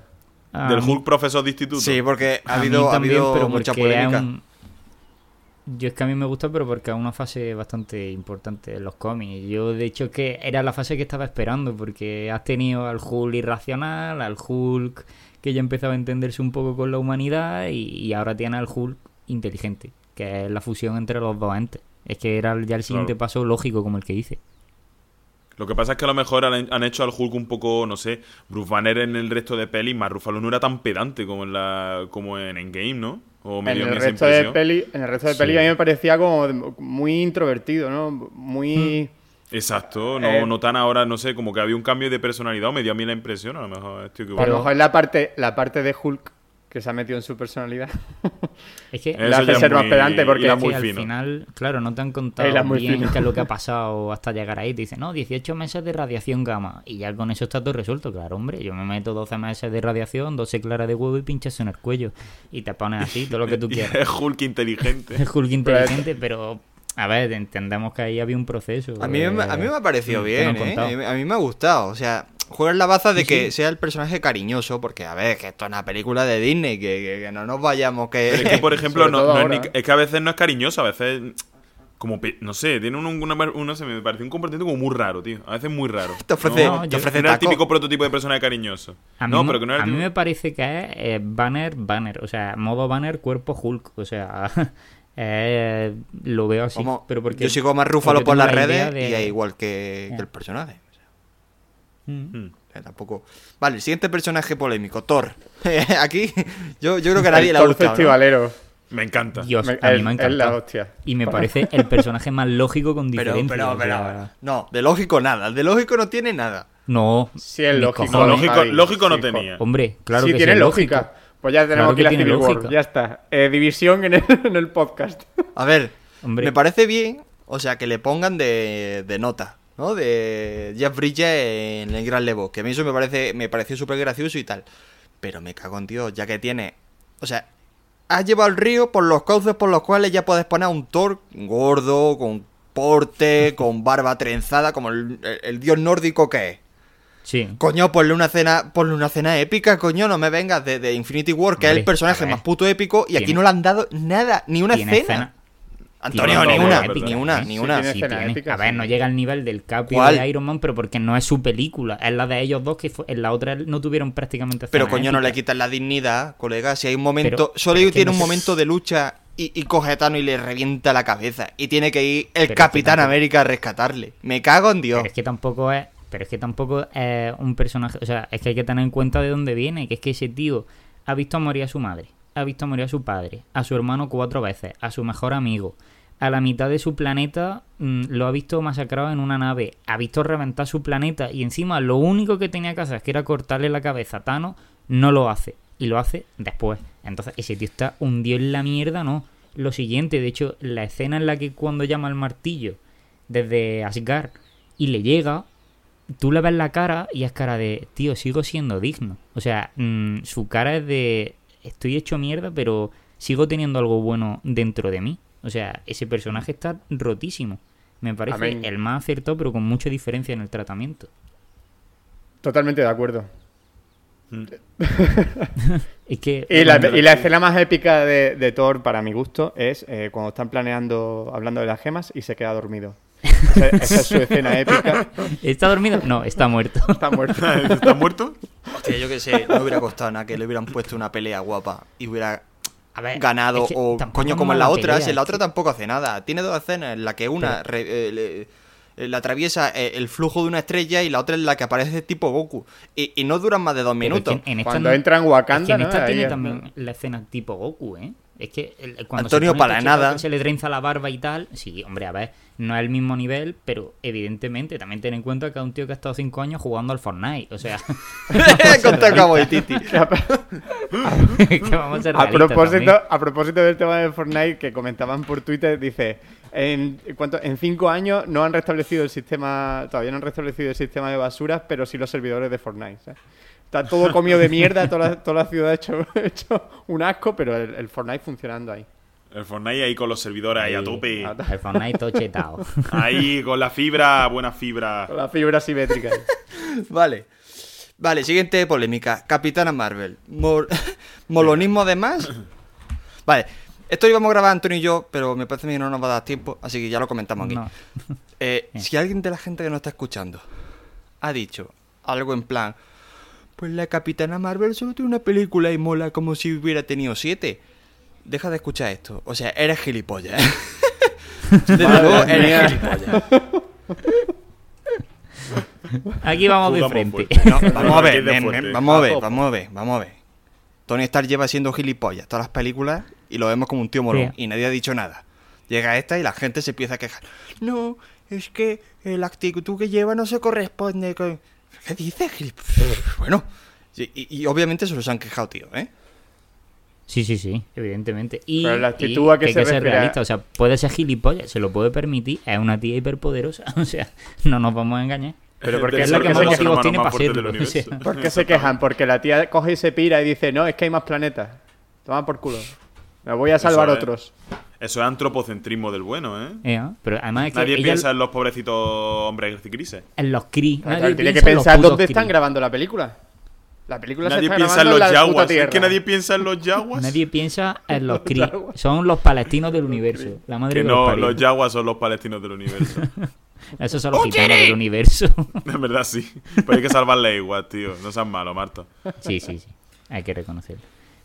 S1: Ah,
S2: Del Hulk profesor de instituto.
S4: Sí, porque ha habido, ha habido
S1: pero
S4: mucha polémica.
S1: Yo es que a mí me gusta, pero porque es una fase bastante importante en los cómics. Yo, de hecho, es que era la fase que estaba esperando, porque has tenido al Hulk irracional, al Hulk que ya empezaba a entenderse un poco con la humanidad, y, y ahora tiene al Hulk inteligente, que es la fusión entre los dos entes. Es que era ya el siguiente
S2: Claro.
S1: paso lógico, como el que hice.
S2: Lo que pasa es que a lo mejor han, han hecho al Hulk un poco, no sé, Bruce Banner en el resto de pelis, más Ruffalo no era tan pedante como en la como en Endgame, ¿no? O me
S3: En
S2: dio
S3: el, resto de peli, en el resto de
S1: Sí.
S3: peli a mí me parecía como muy introvertido, ¿no? Muy...
S2: Exacto, no,
S3: Eh,
S2: no tan ahora, no sé, como que había un cambio de personalidad, o me dio a mí la impresión, a lo mejor estoy
S3: A lo mejor es la parte, la parte de Hulk que se ha metido en su personalidad.
S1: Es que
S3: le hace ser más pedante porque-
S2: muy
S1: al
S2: fino.
S1: final, claro, no te han contado bien
S3: fino.
S1: qué es lo que ha pasado hasta llegar ahí. Te dicen, no, 18 meses de radiación gamma. Y ya con eso está todo resuelto. Claro, hombre, yo me meto 12 meses de radiación, 12 claras de huevo y pinchas en el cuello. Y te pones así, todo lo que tú quieras.
S2: es Hulk inteligente.
S1: Es Hulk inteligente, pero... A ver, entendemos que ahí había un proceso.
S4: A mí, me- a mí me ha parecido
S1: eh, no
S4: bien, ¿eh?
S1: contado.
S4: A mí, a mí me ha gustado. O sea, juegas la baza de
S1: Sí,
S4: que
S1: sí.
S4: sea el personaje cariñoso, porque, a ver, que esto es una película de Disney, que, que- que no nos vayamos, que...
S2: Pero es que, por ejemplo, no, es, ni- es que a veces no es cariñoso, a veces como, no sé, tiene un, una, una- se me parece un comportamiento como muy raro, tío. A veces muy raro.
S4: te ofrece,
S1: No,
S4: te ofrece
S2: No era el típico prototipo de personaje cariñoso.
S1: A mí,
S2: no,
S1: me-
S2: pero que no era
S1: a
S2: el
S1: mí
S2: típico-
S1: me parece que es eh, banner, banner. O sea, modo banner, cuerpo Hulk. O sea, eh, lo veo así.
S4: Como-
S1: pero porque,
S4: yo sigo más Rúfalo por las
S1: la
S4: redes
S1: de-
S4: y es igual que, el personaje.
S1: Mm.
S2: Mm.
S4: o sea, tampoco... Vale, el siguiente personaje polémico, Thor. Aquí yo, yo creo que a nadie
S3: el
S4: le ha
S3: Thor
S4: gustado. ¿no?
S3: festivalero.
S2: Me encanta.
S1: Dios,
S3: Me-
S1: a mí me
S3: es la hostia.
S1: Y me parece el personaje más lógico con diferencia.
S4: pero, pero, no, de lógico nada, de lógico no tiene nada.
S1: No.
S3: Sí, es lógico.
S2: No, lógico, no
S3: sí,
S2: tenía.
S1: Hombre, claro
S3: sí,
S1: que
S3: tiene
S1: sí,
S3: lógica.
S1: lógico.
S3: Pues ya tenemos
S1: Claro
S3: aquí la Civil War. Ya está. Eh, división en el, en el podcast.
S4: A ver,
S1: Hombre.
S4: me parece bien, o sea, que le pongan de, de nota, ¿no? De Jeff Bridges en el Gran Levo, que a mí eso me parece me pareció súper gracioso y tal. Pero me cago en Dios, ya que tiene... O sea, has llevado el río por los cauces por los cuales ya puedes poner a un Thor gordo, con porte, con barba trenzada, como el, el- el dios nórdico que es.
S1: Sí.
S4: Coño, ponle una cena, ponle una cena épica, coño, no me vengas de, de Infinity War, que es el personaje más puto épico, y aquí no le han dado nada, ni una escena- Antonio, ni una, ni una, ni una.
S3: tiene
S1: Sí,
S3: escena
S1: tiene.
S3: épica,
S1: A ver,
S3: sí.
S1: no llega al nivel del Capi
S4: ¿Cuál?
S1: de Iron Man, pero porque no es su película. Es la de ellos dos, que fue- en la otra no tuvieron prácticamente
S4: Pero coño, no le quitas la dignidad, colega. Si hay un momento.
S1: Pero-
S4: solo
S1: que
S4: tiene
S1: no
S4: un
S1: se-
S4: momento de lucha y, y coge a Thanos y le revienta la cabeza. Y tiene que ir el
S1: Pero es que
S4: Capitán
S1: tampoco-
S4: América a rescatarle. Me cago en Dios.
S1: Pero es que tampoco es. Pero es que tampoco es un personaje. O sea, es que hay que tener en cuenta de dónde viene. Que es que ese tío ha visto morir a su madre, ha visto morir a su padre, a su hermano cuatro veces, a su mejor amigo. A la mitad de su planeta mm, lo ha visto masacrado en una nave. Ha visto reventar su planeta. Y encima lo único que tenía que hacer, que era cortarle la cabeza a Thanos, no lo hace. Y lo hace después. Entonces, ese tío está hundido en la mierda, ¿no? Lo siguiente, de hecho, la escena en la que cuando llama al martillo desde Asgard y le llega, tú le ves la cara y es cara de, tío, sigo siendo digno. O sea, mm, su cara es de, estoy hecho mierda, pero sigo teniendo algo bueno dentro de mí. O sea, ese personaje está rotísimo. Me parece
S3: Amén.
S1: el más acertado, pero con mucha diferencia en el tratamiento.
S3: Totalmente de acuerdo.
S1: Es que.
S3: Y la, y la escena más épica de, de Thor, para mi gusto, es eh, cuando están planeando, hablando de las gemas y se queda dormido. Esa, esa es su escena épica.
S1: ¿Está dormido? No, está muerto.
S3: Está muerto.
S2: ¿Estás muerto?
S4: Hostia, yo qué sé, no hubiera costado nada que le hubieran puesto una pelea guapa y hubiera
S1: A ver,
S4: ganado
S1: es que
S4: o coño
S1: es
S4: como en la otra,
S1: pelea,
S4: si en la
S1: es
S4: otra tampoco hace nada. Tiene dos escenas en la que una re- eh, le- eh, la atraviesa eh, el flujo de una estrella y la otra es la que aparece tipo Goku. Y, y no duran más de dos
S1: Pero es que
S4: minutos.
S1: en esta
S3: Cuando
S1: no-
S3: entra en
S1: es
S3: Wakanda,
S1: que en
S3: ¿no?
S1: esta
S3: Ahí
S1: tiene
S3: es-
S1: también la escena tipo Goku, ¿eh? Es que el- cuando
S4: Antonio,
S1: se pone
S4: para
S1: este chico
S4: nada.
S1: se le trenza la barba y tal, sí, hombre, a ver, no es el mismo nivel, pero evidentemente también ten en cuenta que es un tío que ha estado cinco años jugando al Fortnite, o sea,
S4: Contra el cabo de Titi.
S1: que vamos a ser
S3: A
S1: realistas
S3: propósito,
S1: también.
S3: a propósito del tema de Fortnite que comentaban por Twitter, dice, en, cuanto, en cinco años no han restablecido el sistema, todavía no han restablecido el sistema de basuras, pero sí los servidores de Fortnite. ¿sabes? Está todo comido de mierda, toda la, toda la ciudad hecho, hecho un asco, pero el, el Fortnite funcionando ahí.
S2: El Fortnite ahí con los servidores ahí a tope.
S1: El Fortnite todo chetado.
S2: Ahí con la fibra, buena fibra.
S3: Con la fibra simétrica.
S4: Vale. Vale, siguiente polémica. Capitana Marvel. Mol- ¿Molonismo de más? Vale. Esto íbamos a grabar Antonio y yo, pero me parece que no nos va a dar tiempo, así que ya lo comentamos aquí.
S1: No.
S4: Eh, si alguien de la gente que nos está escuchando ha dicho algo en plan, pues la Capitana Marvel solo tiene una película y mola como si hubiera tenido siete, deja de escuchar esto. O sea, eres gilipollas. Desde luego, eres gilipollas.
S1: Aquí vamos de frente.
S4: No, vamos a ver, vamos a ver, vamos a ver, vamos a ver. Tony Stark lleva siendo gilipollas todas las películas y lo vemos como un tío molón
S1: Sí.
S4: y nadie ha dicho nada. Llega esta y la gente se empieza a quejar. No, es que la actitud que lleva no se corresponde con... ¿Qué dices, gilipollas? Bueno, y, obviamente se los han quejado, tío, ¿eh?
S1: Sí, sí, sí, evidentemente. Y,
S3: Pero la actitud
S1: y
S3: a qué
S1: que
S3: se
S1: hay que ser realista, o sea, puede ser gilipollas, se lo puede permitir, es una tía hiperpoderosa, o sea, no nos vamos a engañar.
S3: Pero porque es la que
S2: que
S3: más
S1: motivos tiene para
S2: fuerte
S1: serlo,
S2: del
S1: o sea.
S2: universo.
S3: ¿Por qué se quejan? Porque la tía coge y se pira y dice, no, es que hay más planetas. Toma por culo. Me voy a salvar
S2: Eso
S3: otros.
S2: Eso es antropocentrismo del bueno, ¿eh?
S1: Eh, ¿no? Pero además es que
S2: Nadie
S1: ella
S2: piensa en los pobrecitos hombres grises.
S1: en los Kree,
S3: Claro,
S1: nadie
S3: tiene que
S1: piensa en los
S3: pensar dónde están grabando la película. La película
S2: Nadie
S3: se está
S2: piensa en los yaguas. Es que nadie piensa en los yaguas.
S1: Nadie piensa en los
S3: yaguas.
S1: Son los palestinos del universo. La madre
S2: Que no, los yaguas son los palestinos del universo.
S1: Esos son los gitanos del universo.
S2: En verdad sí. Pero hay que salvarle igual, tío. No seas malo, Marta.
S1: sí, sí, sí. Hay que reconocerlo.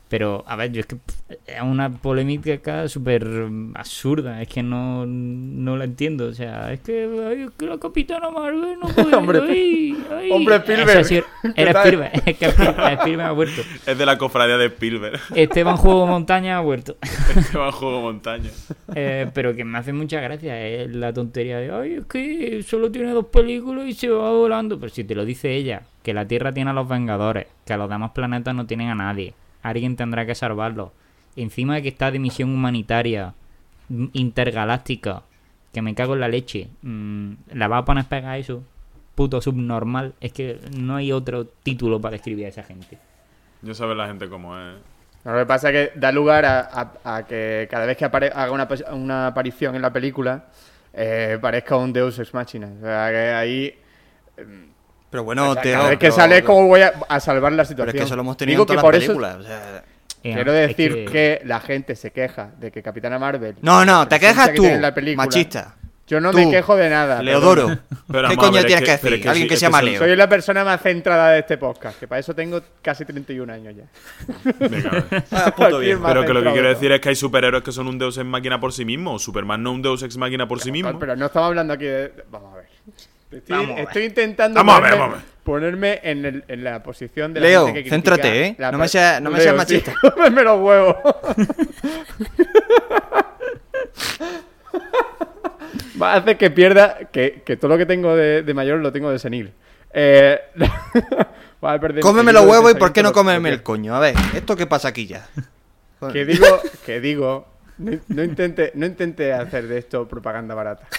S1: Pero, a ver, yo es que es una polémica acá súper absurda. Es que no, no la entiendo. O sea, es que, ay, es que la capitana Marvel no puede.
S3: Hombre,
S1: ay, ay.
S3: hombre, Spielberg.
S1: sí,
S3: ¿Qué
S1: era? Spielberg. Es que Spielberg ha vuelto.
S2: Es de la cofradía de Spielberg.
S1: Esteban Juego Montaña ha
S2: va a juego montaña.
S1: Eh, pero que me hace mucha gracia es la tontería de, ay, es que solo tiene dos películas y se va volando. Pero si te lo dice ella, que la Tierra tiene a los Vengadores, que a los demás planetas no tienen a nadie, alguien tendrá que salvarlos. Encima de que está de misión humanitaria mm, intergaláctica, que me cago en la leche, mm, la va a poner pega a eso, puto subnormal. Es que no hay otro título para describir a esa gente.
S2: Yo sabe la gente cómo es.
S3: Lo que pasa es que da lugar a, a- a que cada vez que apare- haga una, aparición en la película eh, parezca un Deus Ex Machina. O sea, que ahí...
S4: Pero bueno,
S3: o sea,
S4: Teo,
S3: cada vez que
S4: pero-
S3: sale es como voy a, a salvar la
S4: Pero
S3: situación.
S4: es que eso lo hemos tenido
S3: Digo
S4: en todas
S3: que por
S4: las
S3: eso
S4: películas. o sea,
S1: Eh,
S3: quiero
S1: es
S3: decir
S1: que-
S3: que... la gente se queja de que Capitana Marvel...
S4: No, no, te quejas
S3: que
S4: tú,
S3: la película-
S4: machista.
S3: Yo no
S4: Tú,
S3: me quejo de nada.
S4: Leodoro.
S2: Pero
S4: ¿Qué coño
S2: ver, es
S4: tienes que,
S2: que- pero
S4: decir?
S2: es que
S4: Alguien
S2: sí,
S4: que
S2: es
S4: se llama Leo.
S3: Soy la persona más centrada de este podcast, que para eso tengo casi 31 años ya.
S2: Venga.
S4: Ah, puto
S2: Pero que lo que quiero
S3: de
S2: decir es que hay superhéroes que son un deus ex máquina por sí mismo. Superman no es un deus ex máquina por sí mismo.
S3: Pero no estamos hablando aquí de... Vamos a ver. Estoy,
S1: Vamos
S3: intentando
S2: Vamos a ver,
S3: ponerme,
S2: vamos
S3: en, el- en la posición de la
S4: Leo,
S3: gente que
S4: céntrate, ¿eh?
S3: la
S4: No me seas- no me
S3: Leo, sí,
S4: machista.
S3: cómeme los huevos. Va a hacer que pierda, que, que todo lo que tengo de, de mayor lo tengo de senil. Eh, va a perder
S4: Cómeme los huevos y ¿por qué no comerme el coño? A ver, ¿esto qué pasa aquí ya?
S3: Que digo, que digo, no, no intente, no intente hacer de esto propaganda barata.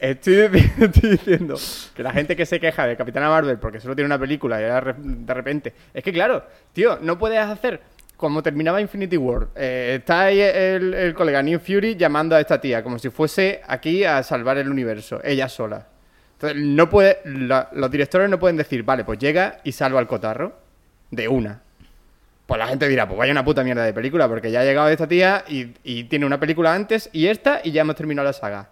S3: Estoy, dic- estoy diciendo que la gente que se queja de Capitana Marvel porque solo tiene una película y ahora de repente. Es que claro, tío, no puedes hacer como terminaba Infinity War. Eh, está ahí el, el colega New Fury llamando a esta tía como si fuese aquí a salvar el universo, ella sola. Entonces, no puede, los directores no pueden decir, vale, pues llega y salva al cotarro. de una. Pues la gente dirá, pues vaya una puta mierda de película, porque ya ha llegado esta tía y, y tiene una película antes y esta y ya hemos terminado la saga.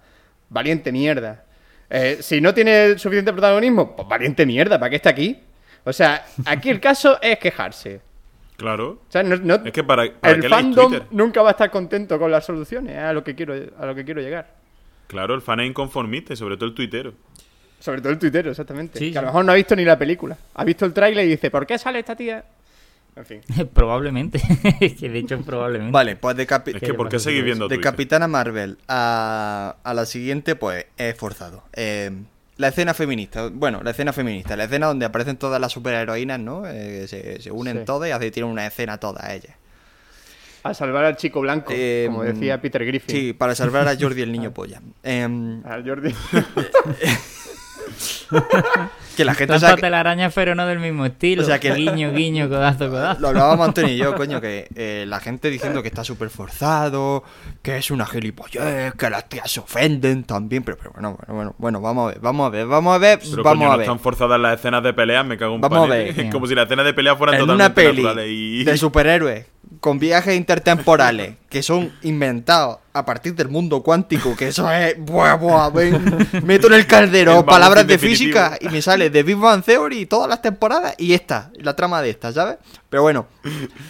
S3: Valiente mierda. Eh, si no tiene suficiente protagonismo, pues valiente mierda, ¿para qué está aquí? O sea, aquí el caso es quejarse.
S2: Claro.
S3: O sea, no- no-
S2: Es que para, para
S3: el fandom nunca va a estar contento con las soluciones, es a lo que quiero, a lo que quiero llegar.
S2: Claro, el fan es inconformista sobre todo el tuitero.
S3: Sobre todo el tuitero, exactamente.
S1: Sí,
S3: que a lo mejor no ha visto ni la película. Ha visto el tráiler y dice, ¿por qué sale esta tía? En fin.
S1: probablemente. Es que de hecho, probablemente.
S4: Vale, pues de,
S2: Es que ¿por qué seguís viendo
S4: de
S2: Twitter?
S4: Capitana Marvel a, a la siguiente, pues es forzado. Eh, la escena feminista, bueno, la escena feminista, la escena donde aparecen todas las superheroínas, ¿no? Eh, se, se unen
S3: Sí.
S4: todas y hace, tienen una escena todas ellas.
S3: A salvar al chico blanco,
S4: Eh,
S3: como decía Peter Griffin.
S4: Sí, para salvar a Jordi el niño polla. Em,
S3: Al Jordi.
S4: Que la gente sabe que-
S1: telarañas, pero no del mismo estilo.
S4: O sea que-
S1: Guiño, guiño, codazo, codazo.
S4: Lo hablábamos Antonio y yo, coño, que eh, la gente diciendo que está súper forzado, que es una gilipollez, que las tías se ofenden también, pero, pero bueno, bueno, bueno, bueno, vamos a ver, vamos a ver, vamos a ver,
S2: Pero
S4: vamos
S2: coño,
S4: a
S2: no
S4: ver.
S2: están forzadas las escenas de peleas, me cago en
S4: Vamos a
S2: panete.
S4: ver.
S2: Es como si las escenas de pelea fueran
S4: En una
S2: totalmente
S4: peli
S2: naturales y...
S4: de superhéroes con viajes intertemporales que son inventados a partir del mundo cuántico, que eso es, buah, buah, ven, meto en el caldero
S2: El
S4: palabras de
S2: definitivo.
S4: física y me sale de Big Bang Theory todas las temporadas y esta, la trama de esta, ¿sabes? Pero bueno,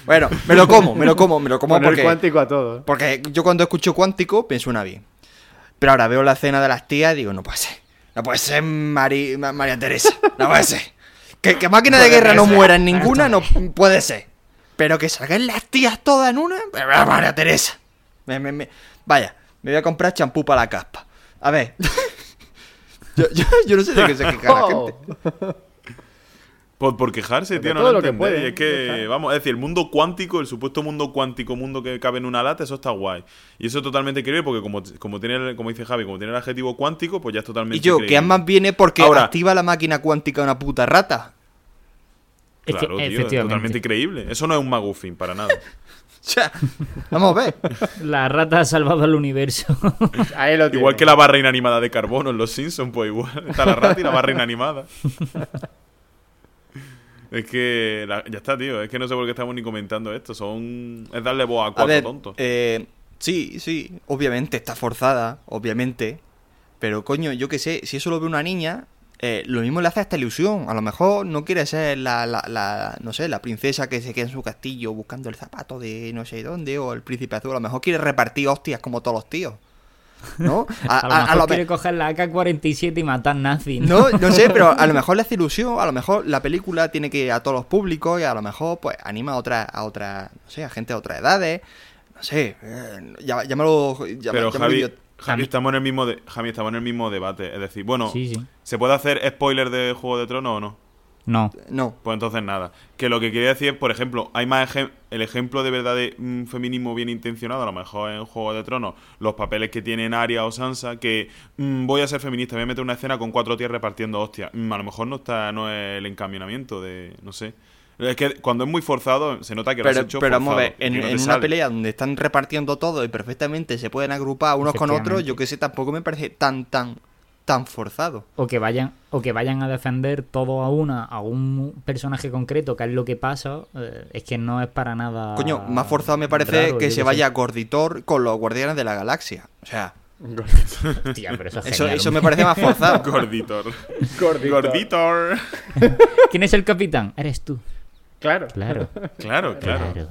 S4: bueno, me lo como, me lo como, me lo como
S3: Poner
S4: porque...
S3: cuántico a todo.
S4: Porque yo cuando escucho cuántico me suena bien. Pero ahora veo la escena de las tías y digo, no puede ser. No puede ser Mari- María Teresa. No puede ser. Que, que máquina de guerra no muera en ninguna no puede ser. Pero que salgan las tías todas en una. María Teresa. Me- me- me- Vaya, me voy a comprar champú para la caspa. A ver. yo, yo- yo no sé de qué se queja la
S3: Oh.
S4: gente.
S2: Por, por quejarse, tío, no
S3: todo
S2: lo
S3: lo que
S2: entendéis.
S3: puede,
S2: Es que, vamos, es decir, el mundo cuántico, el supuesto mundo cuántico, mundo que cabe en una lata, eso está guay. Y eso es totalmente creíble porque, como, como, tiene, el- como dice Javi, como tiene el adjetivo cuántico, pues ya es totalmente
S4: Y yo, que
S2: creíble.
S4: además viene porque
S2: Ahora-
S4: activa la máquina cuántica una puta rata.
S1: Es que,
S2: Claro, tío, es
S1: efectivamente,
S2: totalmente creíble. Eso no es un maguffin, para nada.
S4: Vamos a ver.
S1: la rata ha salvado al universo.
S3: Ahí lo
S2: igual que la barra inanimada de carbono en Los Simpsons, pues igual. Está la rata y la barra inanimada. Es que la- ya está, tío. Es que no sé por qué estamos ni comentando esto. Son es darle voz a
S4: A
S2: cuatro
S4: ver,
S2: tontos.
S4: eh, sí, sí, obviamente está forzada, obviamente. Pero coño, yo qué sé, si eso lo ve una niña, eh, lo mismo le hace esta ilusión. A lo mejor no quiere ser la, la, la- no sé, la princesa que se queda en su castillo buscando el zapato de no sé dónde, o el príncipe azul. A lo mejor quiere repartir hostias como todos los tíos. ¿No? A,
S1: A, lo mejor
S4: a lo me-
S1: quiere coger la AK-47 y matar nazis.
S4: no, no sé, pero a lo mejor le hace ilusión, a lo mejor la película tiene que ir a todos los públicos y a lo mejor pues anima a otra, a otra, no sé, a gente de otras edades, no sé, eh, ya- llámalo,
S2: Pero
S4: llámalo
S2: Javi,
S4: idiota.
S2: Javi, estamos en el mismo de, Javi, estamos en el mismo debate. Es decir, bueno,
S1: Sí, sí.
S2: ¿se puede hacer spoiler de Juego de Tronos o no?
S1: No.
S4: No,
S2: Pues entonces nada. Que lo que quería decir es, por ejemplo, hay más ejem- el ejemplo de verdad de un feminismo bien intencionado, a lo mejor en Juego de Tronos, los papeles que tienen Arya o Sansa, que mm, voy a ser feminista, voy a meter una escena con cuatro tías repartiendo hostias. Mm, a lo mejor no está, no es el encaminamiento de, no sé. Es que cuando es muy forzado, se nota que lo has
S4: pero,
S2: hecho
S4: pero vamos a ver, en,
S2: no te
S4: en una pelea donde están repartiendo todo y perfectamente se pueden agrupar unos con otros, yo que sé, tampoco me parece tan, tan, tan forzado.
S1: O que vayan, o que vayan a defender todo a una, a un personaje concreto, que es lo que pasa, eh, es que no es para nada.
S4: Coño, más forzado me parece
S1: raro,
S4: que se vaya
S1: sé.
S4: Gorditor con los Guardianes de la Galaxia. O sea,
S1: pero eso es
S4: eso, me parece más forzado.
S2: Gorditor.
S3: Gorditor.
S2: Gorditor.
S1: ¿Quién es el capitán? Eres tú.
S3: Claro.
S1: Claro,
S2: Claro, claro.
S1: claro.